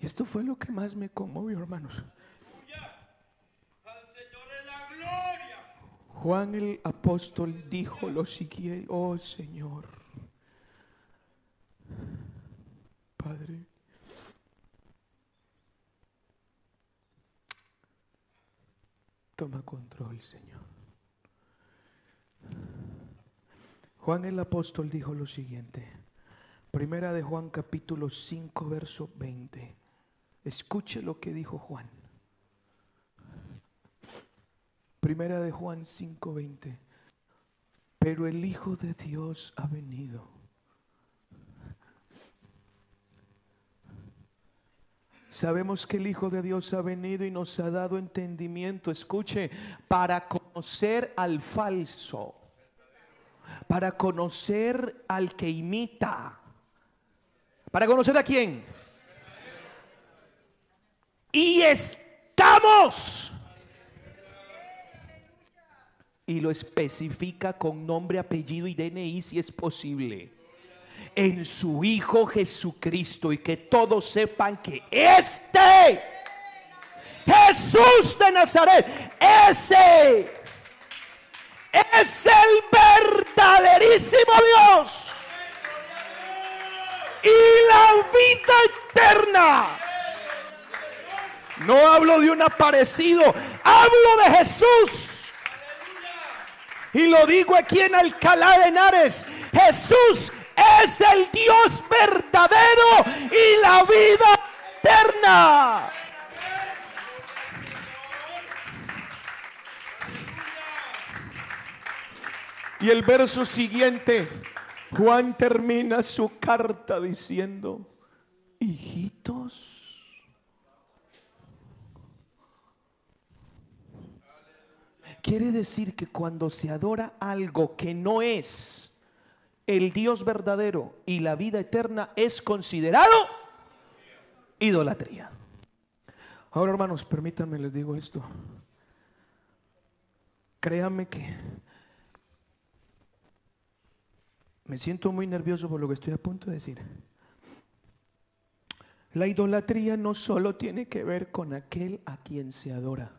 Y esto fue lo que más me conmovió, hermanos. Juan el apóstol dijo lo siguiente, oh Señor, Padre, toma control, Señor. Juan el apóstol dijo lo siguiente. Primera de Juan capítulo 5 verso 20. Escuche lo que dijo Juan. Primera de Juan 5:20. Pero el Hijo de Dios ha venido. Sabemos que el Hijo de Dios ha venido y nos ha dado entendimiento, escuche, para conocer al falso para conocer al que imita. ¿Para conocer a quién? Y estamos. Y lo especifica con nombre, apellido y DNI si es posible. En su Hijo Jesucristo y que todos sepan que este Jesús de Nazaret, ese es el verdaderísimo Dios y la vida eterna. No hablo de un aparecido, hablo de Jesús. Y lo digo aquí en Alcalá de Henares. Jesús es el Dios verdadero y la vida eterna. Y el verso siguiente, Juan termina su carta diciendo, hijitos. Quiere decir que cuando se adora algo que no es el Dios verdadero y la vida eterna es considerado idolatría. Ahora hermanos, permítanme les digo esto. Créanme que Me siento muy nervioso por lo que estoy a punto de decir. La idolatría no solo tiene que ver con aquel a quien se adora,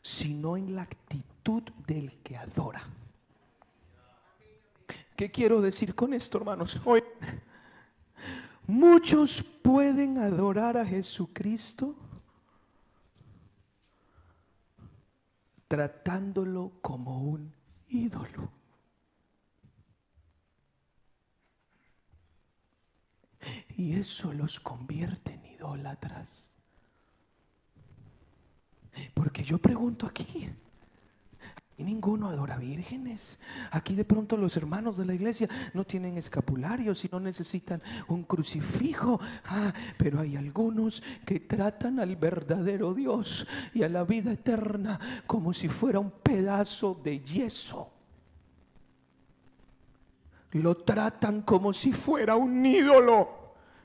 sino en la actitud del que adora. ¿Qué quiero decir con esto, hermanos? Hoy muchos pueden adorar a Jesucristo tratándolo como un ídolo. Y eso los convierte en idólatras. Porque yo pregunto aquí, y ninguno adora vírgenes. Aquí de pronto los hermanos de la iglesia no tienen escapularios y no necesitan un crucifijo. Ah, pero hay algunos que tratan al verdadero Dios y a la vida eterna como si fuera un pedazo de yeso. Lo tratan como si fuera un ídolo.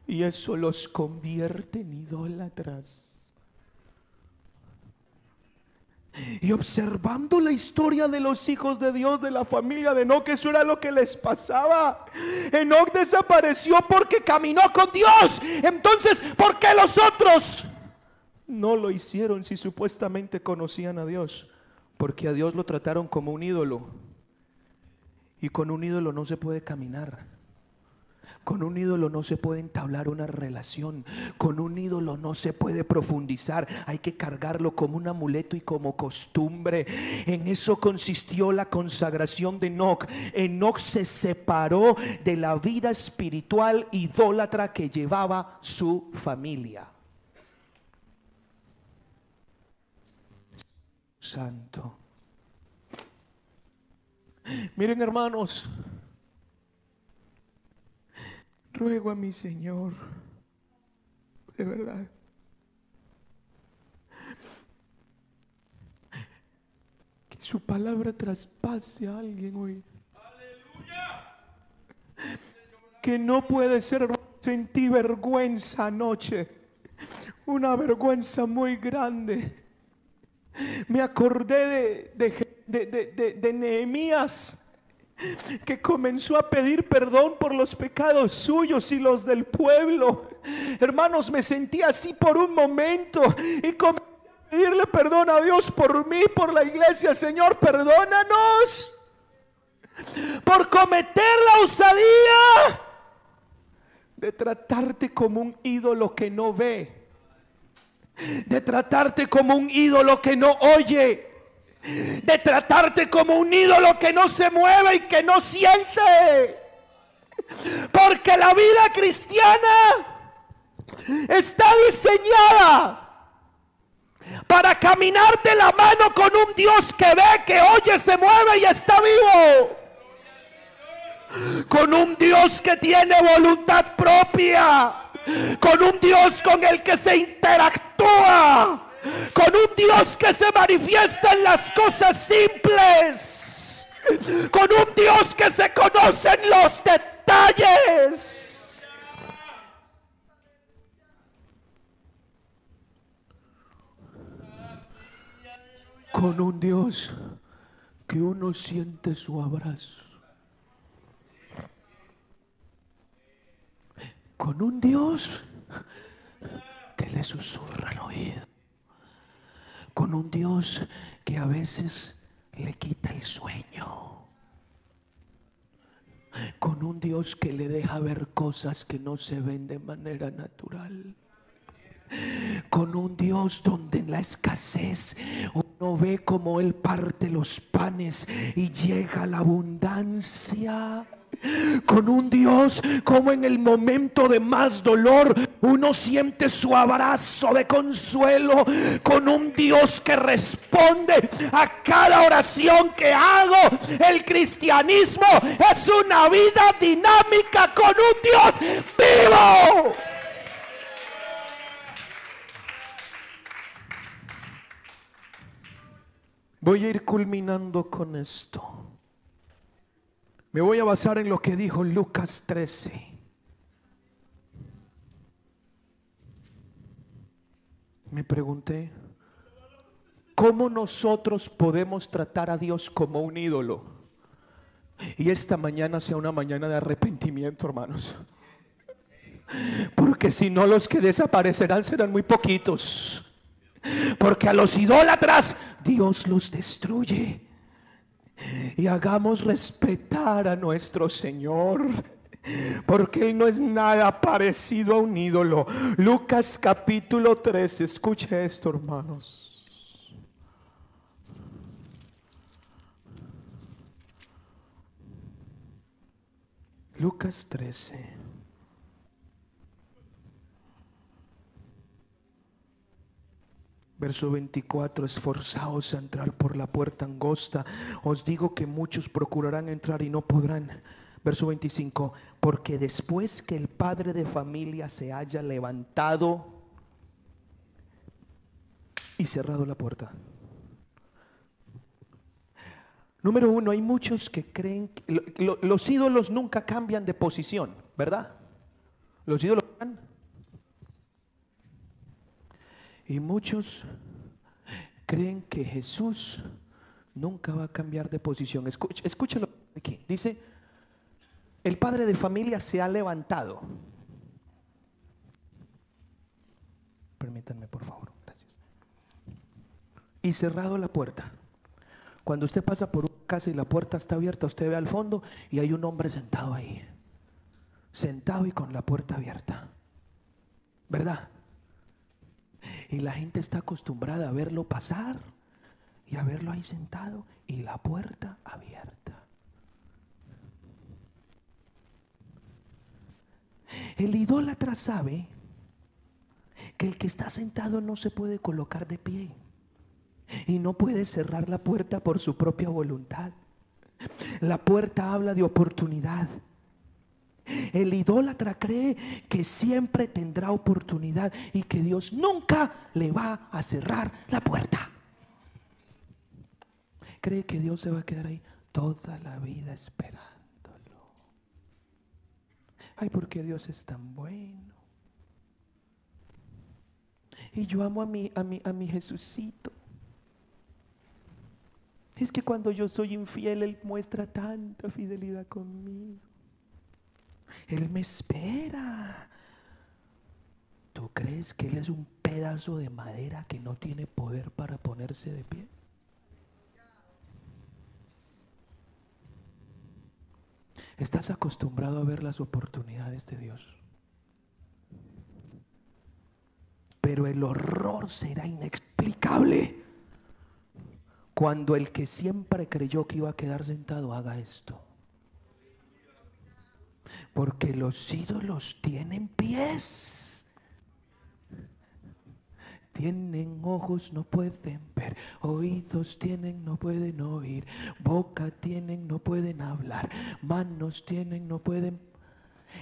Y eso los convierte en idólatras. Y observando la historia de los hijos de Dios, de la familia de Enoch, eso era lo que les pasaba. Enoch desapareció porque caminó con Dios. Entonces, ¿por qué los otros no lo hicieron si supuestamente conocían a Dios? Porque a Dios lo trataron como un ídolo. Y con un ídolo no se puede caminar. Con un ídolo no se puede entablar una relación. Con un ídolo no se puede profundizar. Hay que cargarlo como un amuleto y como costumbre. En eso consistió la consagración de Enoch. Enoch se separó de la vida espiritual idólatra que llevaba su familia. Santo. Miren hermanos, ruego a mi Señor, de verdad, que su palabra traspase a alguien hoy. Que no puede ser, sentí vergüenza anoche, una vergüenza muy grande. Me acordé de, de, de, de Nehemías que comenzó a pedir perdón por los pecados suyos y los del pueblo. Hermanos, me sentí así por un momento y comencé a pedirle perdón a Dios por mí, por la iglesia. Señor, perdónanos por cometer la osadía de tratarte como un ídolo que no ve, de tratarte como un ídolo que no oye de tratarte como un ídolo que no se mueve y que no siente. Porque la vida cristiana está diseñada para caminar de la mano con un Dios que ve, que oye, se mueve y está vivo. Con un Dios que tiene voluntad propia. Con un Dios con el que se interactúa con un Dios que se manifiesta en las cosas simples, con un Dios que se conoce en los detalles. Con un Dios que uno siente su abrazo. Con un Dios que le susurra al oído con un Dios que a veces le quita el sueño. Con un Dios que le deja ver cosas que no se ven de manera natural. Con un Dios donde en la escasez uno ve como Él parte los panes y llega la abundancia con un Dios como en el momento de más dolor uno siente su abrazo de consuelo, con un Dios que responde a cada oración que hago. El cristianismo es una vida dinámica con un Dios vivo. Voy a ir culminando con esto. Me voy a basar en lo que dijo Lucas 13. Me pregunté, ¿cómo nosotros podemos tratar a Dios como un ídolo? Y esta mañana sea una mañana de arrepentimiento, hermanos. Porque si no, los que desaparecerán serán muy poquitos. Porque a los idólatras Dios los destruye y hagamos respetar a nuestro Señor. Porque Él no es nada parecido a un ídolo. Lucas capítulo 3, escuche esto hermanos. Lucas 13. Verso 24, esforzaos a entrar por la puerta angosta. Os digo que muchos procurarán entrar y no podrán. Verso 25, porque después que el padre de familia se haya levantado y cerrado la puerta. Número uno, hay muchos que creen que los ídolos nunca cambian de posición, ¿verdad? Los ídolos y muchos creen que Jesús nunca va a cambiar de posición. escúchalo aquí. Dice, el padre de familia se ha levantado. Permítanme, por favor. Gracias. Y cerrado la puerta. Cuando usted pasa por una casa y la puerta está abierta, usted ve al fondo y hay un hombre sentado ahí. Sentado y con la puerta abierta. ¿Verdad? Y la gente está acostumbrada a verlo pasar y a verlo ahí sentado y la puerta abierta. El idólatra sabe que el que está sentado no se puede colocar de pie y no puede cerrar la puerta por su propia voluntad. La puerta habla de oportunidad. El idólatra cree que siempre tendrá oportunidad y que Dios nunca le va a cerrar la puerta. Cree que Dios se va a quedar ahí toda la vida esperándolo. Ay, porque Dios es tan bueno. Y yo amo a mi, a mi, a mi Jesucito. Es que cuando yo soy infiel, Él muestra tanta fidelidad conmigo. Él me espera. ¿Tú crees que Él es un pedazo de madera que no tiene poder para ponerse de pie? Estás acostumbrado a ver las oportunidades de Dios. Pero el horror será inexplicable cuando el que siempre creyó que iba a quedar sentado haga esto. Porque los ídolos tienen pies. Tienen ojos, no pueden ver. Oídos tienen, no pueden oír. Boca tienen, no pueden hablar. Manos tienen, no pueden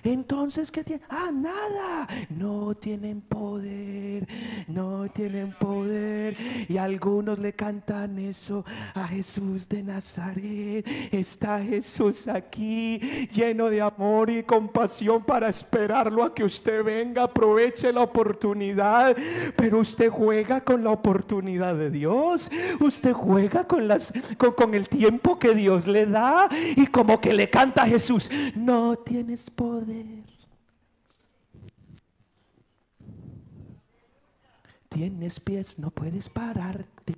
entonces, ¿qué tienen? Ah, nada. No tienen poder. No tienen poder. Y algunos le cantan eso a Jesús de Nazaret. Está Jesús aquí, lleno de amor y compasión para esperarlo a que usted venga. Aproveche la oportunidad. Pero usted juega con la oportunidad de Dios. Usted juega con, con el tiempo que Dios le da. Y como que le canta a Jesús. No tienes poder Tienes pies, no puedes pararte.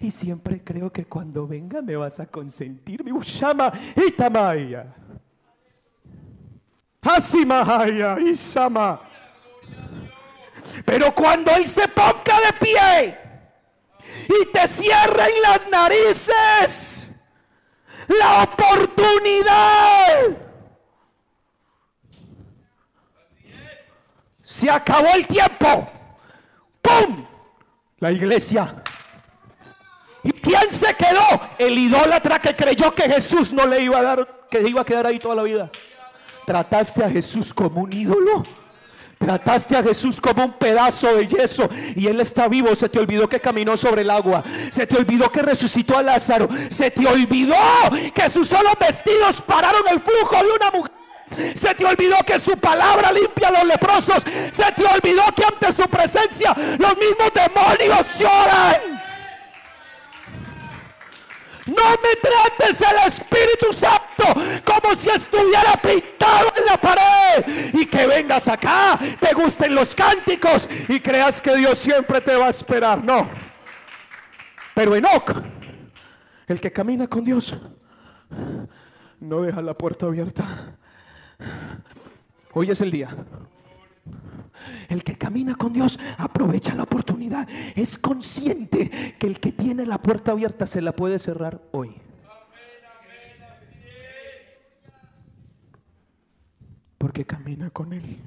Y siempre creo que cuando venga me vas a consentir. Mi Ushama Itamaya. Asimahaya Isama. Pero cuando Él se ponga de pie y te cierren las narices, la oportunidad Se acabó el tiempo. ¡Pum! La iglesia. ¿Y quién se quedó? El idólatra que creyó que Jesús no le iba a dar, que iba a quedar ahí toda la vida. Trataste a Jesús como un ídolo. Trataste a Jesús como un pedazo de yeso y Él está vivo. Se te olvidó que caminó sobre el agua. Se te olvidó que resucitó a Lázaro. Se te olvidó que sus solos vestidos pararon el flujo de una mujer. Se te olvidó que su palabra limpia a los leprosos. Se te olvidó que ante su presencia los mismos demonios lloran. No me trates el Espíritu Santo como si estuviera pintado en la pared. Y que vengas acá, te gusten los cánticos y creas que Dios siempre te va a esperar. No. Pero Enoch, el que camina con Dios, no deja la puerta abierta. Hoy es el día. El que camina con Dios aprovecha la oportunidad. Es consciente que el que tiene la puerta abierta se la puede cerrar hoy. Porque camina con Él.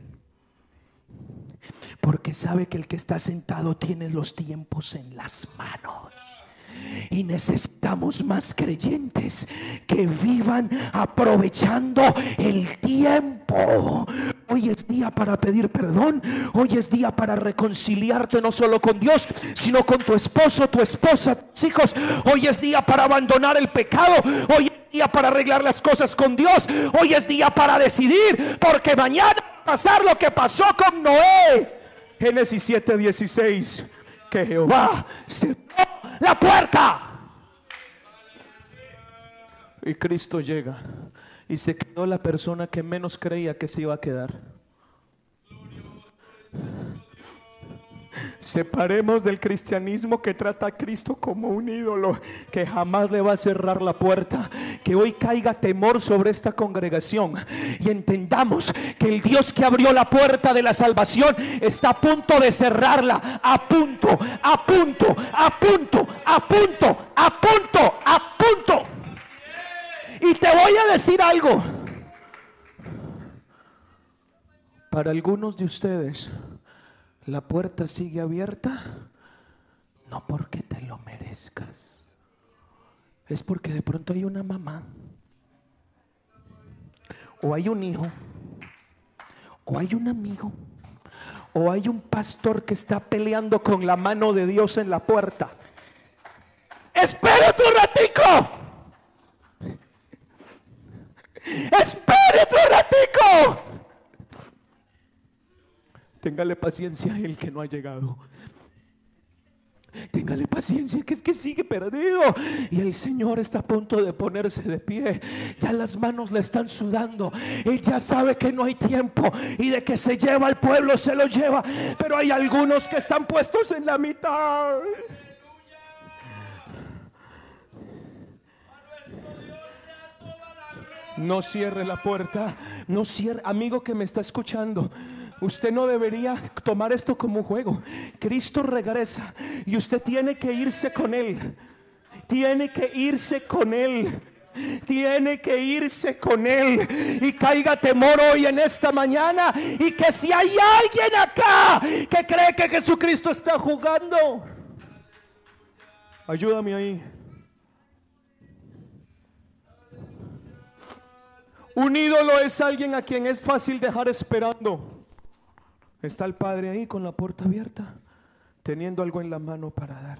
Porque sabe que el que está sentado tiene los tiempos en las manos. Y necesitamos más creyentes que vivan aprovechando el tiempo. Hoy es día para pedir perdón. Hoy es día para reconciliarte no solo con Dios, sino con tu esposo, tu esposa, tus hijos. Hoy es día para abandonar el pecado. Hoy es día para arreglar las cosas con Dios. Hoy es día para decidir, porque mañana va a pasar lo que pasó con Noé. Génesis 7:16 que Jehová cerró la puerta. Y Cristo llega y se quedó la persona que menos creía que se iba a quedar. Separemos del cristianismo que trata a Cristo como un ídolo, que jamás le va a cerrar la puerta. Que hoy caiga temor sobre esta congregación y entendamos que el Dios que abrió la puerta de la salvación está a punto de cerrarla. A punto, a punto, a punto, a punto, a punto, a punto. Y te voy a decir algo. Para algunos de ustedes la puerta sigue abierta, no porque te lo merezcas, es porque de pronto hay una mamá, o hay un hijo, o hay un amigo, o hay un pastor que está peleando con la mano de Dios en la puerta. Espera tu ratico. Espera tu ratico. Téngale paciencia a el que no ha llegado. Téngale paciencia, que es que sigue perdido. Y el Señor está a punto de ponerse de pie. Ya las manos le están sudando. Él ya sabe que no hay tiempo. Y de que se lleva al pueblo, se lo lleva. Pero hay algunos que están puestos en la mitad. No cierre la puerta. No cierre. Amigo que me está escuchando. Usted no debería tomar esto como un juego. Cristo regresa y usted tiene que irse con Él. Tiene que irse con Él. Tiene que irse con Él y caiga temor hoy en esta mañana. Y que si hay alguien acá que cree que Jesucristo está jugando, ayúdame ahí. Un ídolo es alguien a quien es fácil dejar esperando. Está el padre ahí con la puerta abierta, teniendo algo en la mano para dar.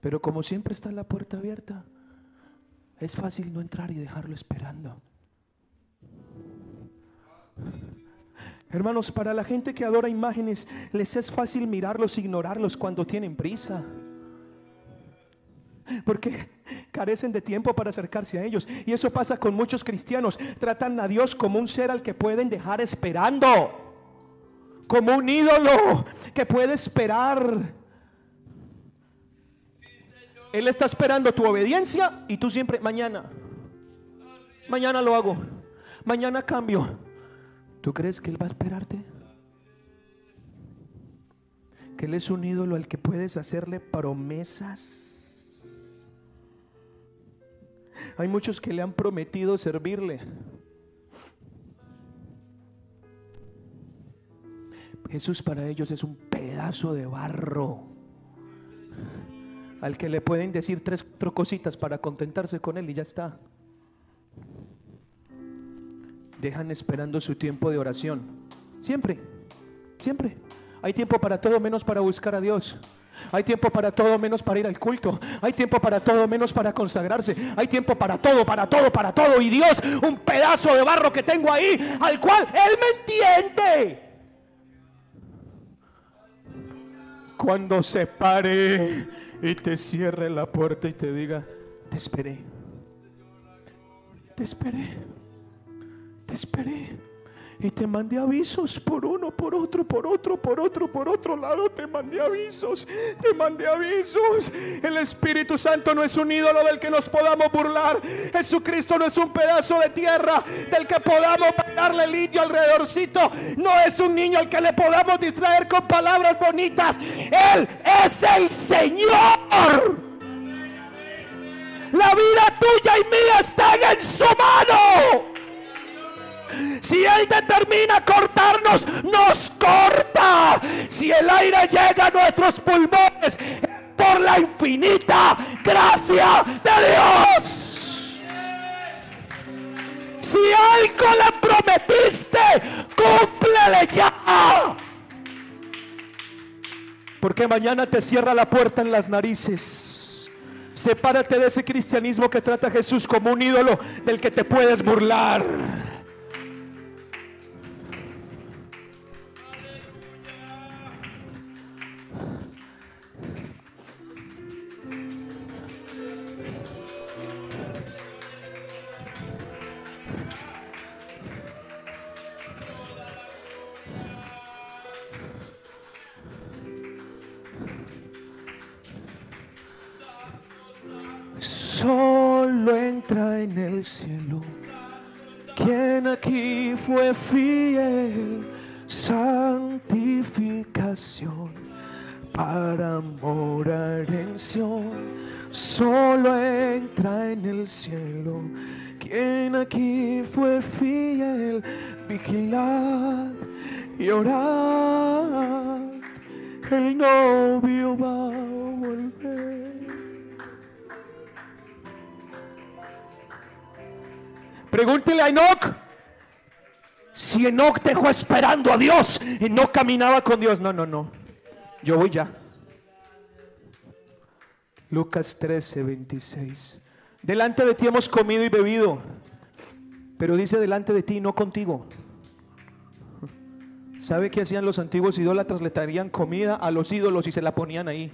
Pero como siempre está la puerta abierta, es fácil no entrar y dejarlo esperando. Hermanos, para la gente que adora imágenes, les es fácil mirarlos, ignorarlos cuando tienen prisa. Porque carecen de tiempo para acercarse a ellos. Y eso pasa con muchos cristianos. Tratan a Dios como un ser al que pueden dejar esperando. Como un ídolo que puede esperar. Él está esperando tu obediencia y tú siempre, mañana, mañana lo hago, mañana cambio. ¿Tú crees que Él va a esperarte? Que Él es un ídolo al que puedes hacerle promesas Hay muchos que le han prometido servirle. Jesús para ellos es un pedazo de barro al que le pueden decir tres, cuatro cositas para contentarse con él y ya está. Dejan esperando su tiempo de oración. Siempre, siempre. Hay tiempo para todo menos para buscar a Dios. Hay tiempo para todo menos para ir al culto. Hay tiempo para todo menos para consagrarse. Hay tiempo para todo, para todo, para todo. Y Dios, un pedazo de barro que tengo ahí, al cual Él me entiende. Cuando se pare y te cierre la puerta y te diga, te esperé. Te esperé. Te esperé. Y te mandé avisos por uno, por otro, por otro, por otro, por otro lado. Te mandé avisos, te mandé avisos. El Espíritu Santo no es un ídolo del que nos podamos burlar. Jesucristo no es un pedazo de tierra del que podamos darle el indio alrededorcito. No es un niño al que le podamos distraer con palabras bonitas. Él es el Señor. La vida tuya y mía están en su mano. Si Él determina cortarnos, nos corta. Si el aire llega a nuestros pulmones, por la infinita gracia de Dios. Si algo le prometiste, cúmplele ya. Porque mañana te cierra la puerta en las narices. Sepárate de ese cristianismo que trata a Jesús como un ídolo del que te puedes burlar. Fue fiel? Santificación para morar en Sion. Solo entra en el cielo. ¿Quién aquí fue fiel? Vigilad y orad. El novio va a volver. Pregúntele a Enoch. Si Enoch dejó esperando a Dios y no caminaba con Dios. No, no, no. Yo voy ya. Lucas 13, 26. Delante de ti hemos comido y bebido. Pero dice delante de ti, no contigo. ¿Sabe qué hacían los antiguos idólatras? Le traían comida a los ídolos y se la ponían ahí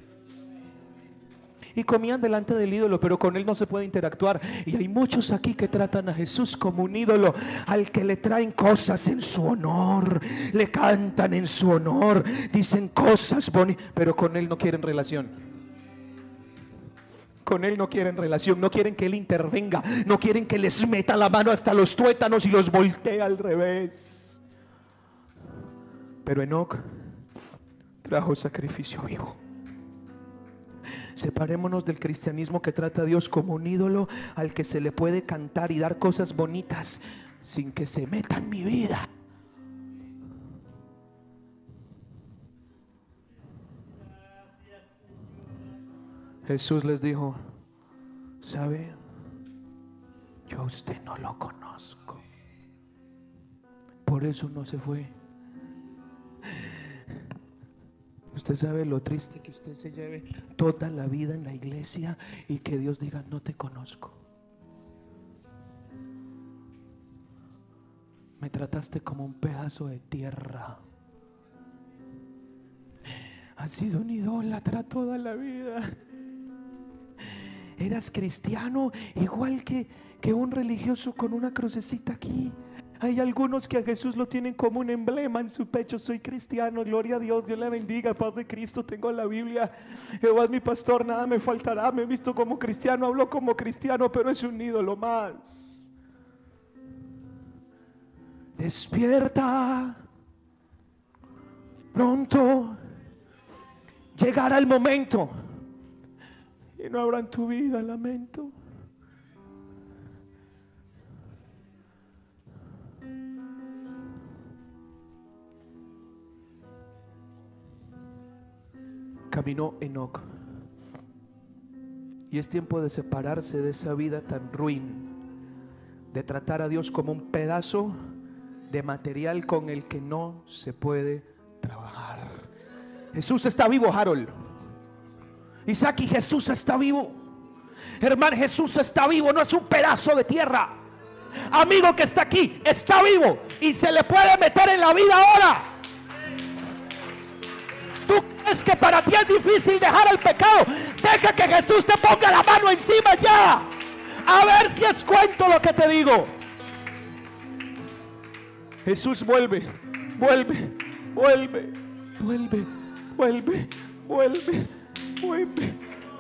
y comían delante del ídolo, pero con él no se puede interactuar. Y hay muchos aquí que tratan a Jesús como un ídolo, al que le traen cosas en su honor, le cantan en su honor, dicen cosas bonitas, pero con él no quieren relación. Con él no quieren relación, no quieren que él intervenga, no quieren que les meta la mano hasta los tuétanos y los voltee al revés. Pero Enoch trajo sacrificio vivo. Separémonos del cristianismo que trata a Dios como un ídolo al que se le puede cantar y dar cosas bonitas sin que se meta en mi vida. Jesús les dijo, ¿sabe? Yo a usted no lo conozco. Por eso no se fue. Usted sabe lo triste que usted se lleve toda la vida en la iglesia y que Dios diga, no te conozco. Me trataste como un pedazo de tierra. Has sido un idólatra toda la vida. Eras cristiano igual que, que un religioso con una crucecita aquí. Hay algunos que a Jesús lo tienen como un emblema en su pecho. Soy cristiano, gloria a Dios, Dios le bendiga, paz de Cristo, tengo la Biblia. Jehová es mi pastor, nada me faltará. Me he visto como cristiano, hablo como cristiano, pero es un ídolo más. Despierta. Pronto llegará el momento y no habrá en tu vida lamento. Caminó Enoch. Y es tiempo de separarse de esa vida tan ruin, de tratar a Dios como un pedazo de material con el que no se puede trabajar. Jesús está vivo, Harold. Isaac y Jesús está vivo. Hermano, Jesús está vivo, no es un pedazo de tierra. Amigo que está aquí, está vivo y se le puede meter en la vida ahora. Tú crees que para ti es difícil dejar el pecado. Deja que Jesús te ponga la mano encima ya. A ver si es cuento lo que te digo. Jesús vuelve, vuelve, vuelve, vuelve, vuelve, vuelve, vuelve,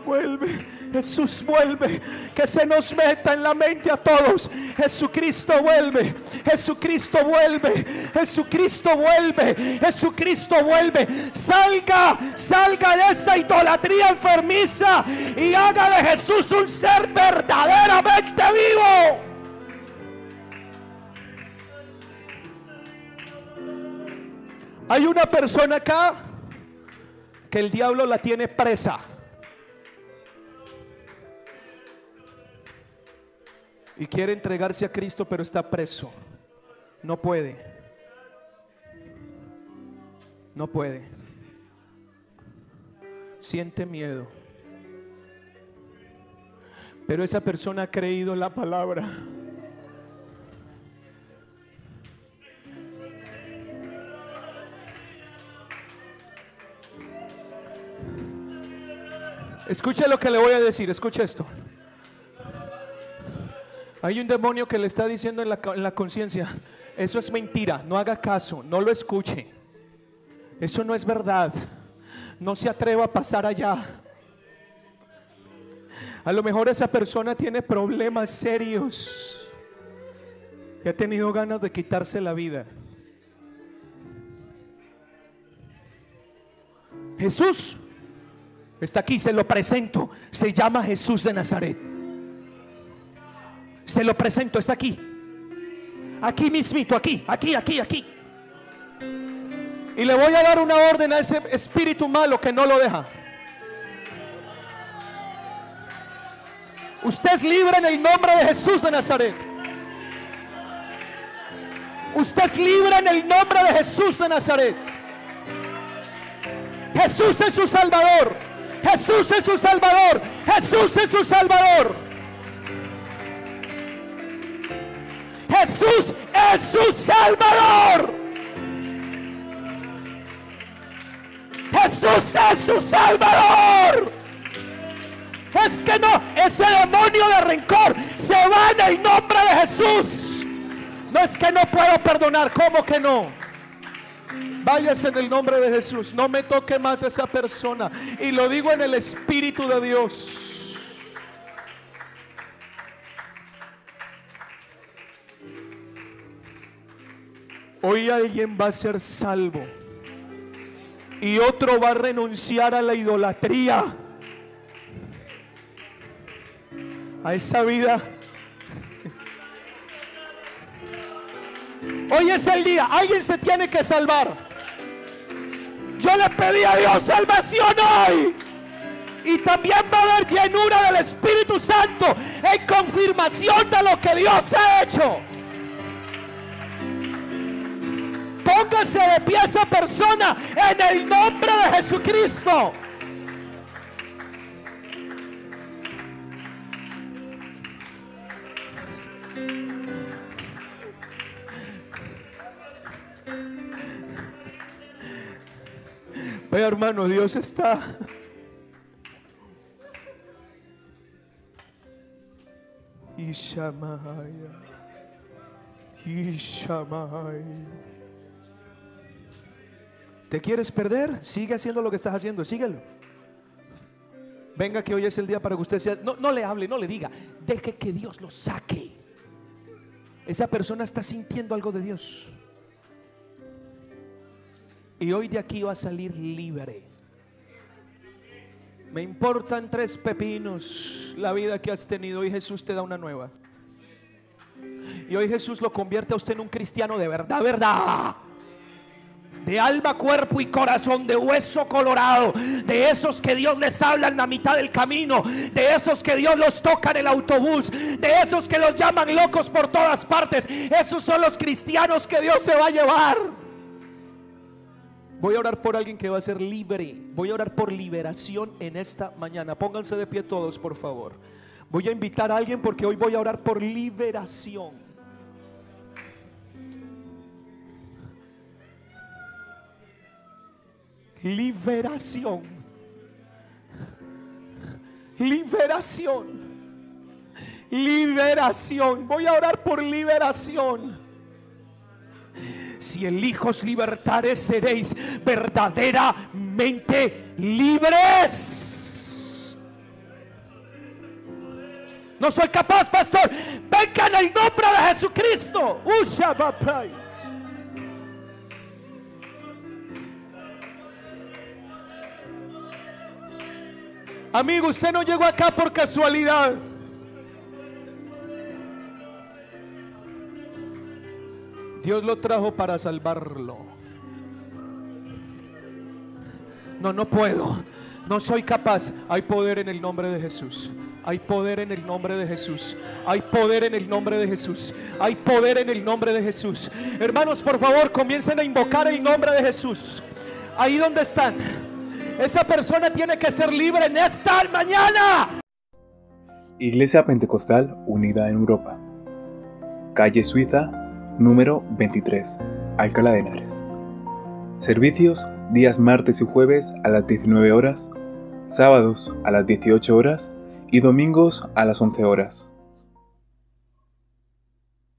vuelve. Jesús vuelve, que se nos meta en la mente a todos. Jesucristo vuelve, Jesucristo vuelve, Jesucristo vuelve, Jesucristo vuelve. Salga, salga de esa idolatría enfermiza y haga de Jesús un ser verdaderamente vivo. Hay una persona acá que el diablo la tiene presa. Y quiere entregarse a Cristo, pero está preso. No puede. No puede. Siente miedo. Pero esa persona ha creído la palabra. Escuche lo que le voy a decir, escuche esto. Hay un demonio que le está diciendo en la, conciencia, eso es mentira, no haga caso, no lo escuche. Eso no es verdad. No se atreva a pasar allá. A lo mejor esa persona tiene problemas serios. y ha tenido ganas de quitarse la vida. Jesús está aquí, se lo presento. Se llama Jesús de Nazaret. Se lo presento, está aquí. Aquí mismito, aquí, aquí, aquí, aquí. Y le voy a dar una orden a ese espíritu malo que no lo deja. Usted es libre en el nombre de Jesús de Nazaret. Usted es libre en el nombre de Jesús de Nazaret. Jesús es su Salvador. Jesús es su Salvador. Jesús es su Salvador. Jesús es su Salvador. Jesús es su Salvador. Es que no, ese demonio de rencor se va en el nombre de Jesús. No es que no puedo perdonar, ¿cómo que no? Váyase en el nombre de Jesús. No me toque más esa persona. Y lo digo en el Espíritu de Dios. Hoy alguien va a ser salvo. Y otro va a renunciar a la idolatría. A esa vida. Hoy es el día. Alguien se tiene que salvar. Yo le pedí a Dios salvación hoy. Y también va a haber llenura del Espíritu Santo en confirmación de lo que Dios ha hecho. Póngase de pie esa persona en el nombre de Jesucristo. Hermano, Dios está. Ishamaya. Ishamaya. ¿Te quieres perder? Sigue haciendo lo que estás haciendo, síguelo. Venga que hoy es el día para que usted sea... No, no le hable, no le diga. Deje que Dios lo saque. Esa persona está sintiendo algo de Dios. Y hoy de aquí va a salir libre. Me importan tres pepinos la vida que has tenido y Jesús te da una nueva. Y hoy Jesús lo convierte a usted en un cristiano de verdad, verdad de alma, cuerpo y corazón, de hueso colorado, de esos que Dios les habla en la mitad del camino, de esos que Dios los toca en el autobús, de esos que los llaman locos por todas partes. Esos son los cristianos que Dios se va a llevar. Voy a orar por alguien que va a ser libre. Voy a orar por liberación en esta mañana. Pónganse de pie todos, por favor. Voy a invitar a alguien porque hoy voy a orar por liberación. Liberación. Liberación. Liberación. Voy a orar por liberación. Si el Hijo os libertare, seréis verdaderamente libres. No soy capaz, pastor. Venga en el nombre de Jesucristo. Usha Amigo, usted no llegó acá por casualidad. Dios lo trajo para salvarlo. No, no puedo. No soy capaz. Hay poder en el nombre de Jesús. Hay poder en el nombre de Jesús. Hay poder en el nombre de Jesús. Hay poder en el nombre de Jesús. Hermanos, por favor, comiencen a invocar el nombre de Jesús. Ahí donde están. Esa persona tiene que ser libre en esta mañana. Iglesia Pentecostal Unida en Europa. Calle Suiza, número 23, Alcalá de Henares. Servicios días martes y jueves a las 19 horas, sábados a las 18 horas y domingos a las 11 horas.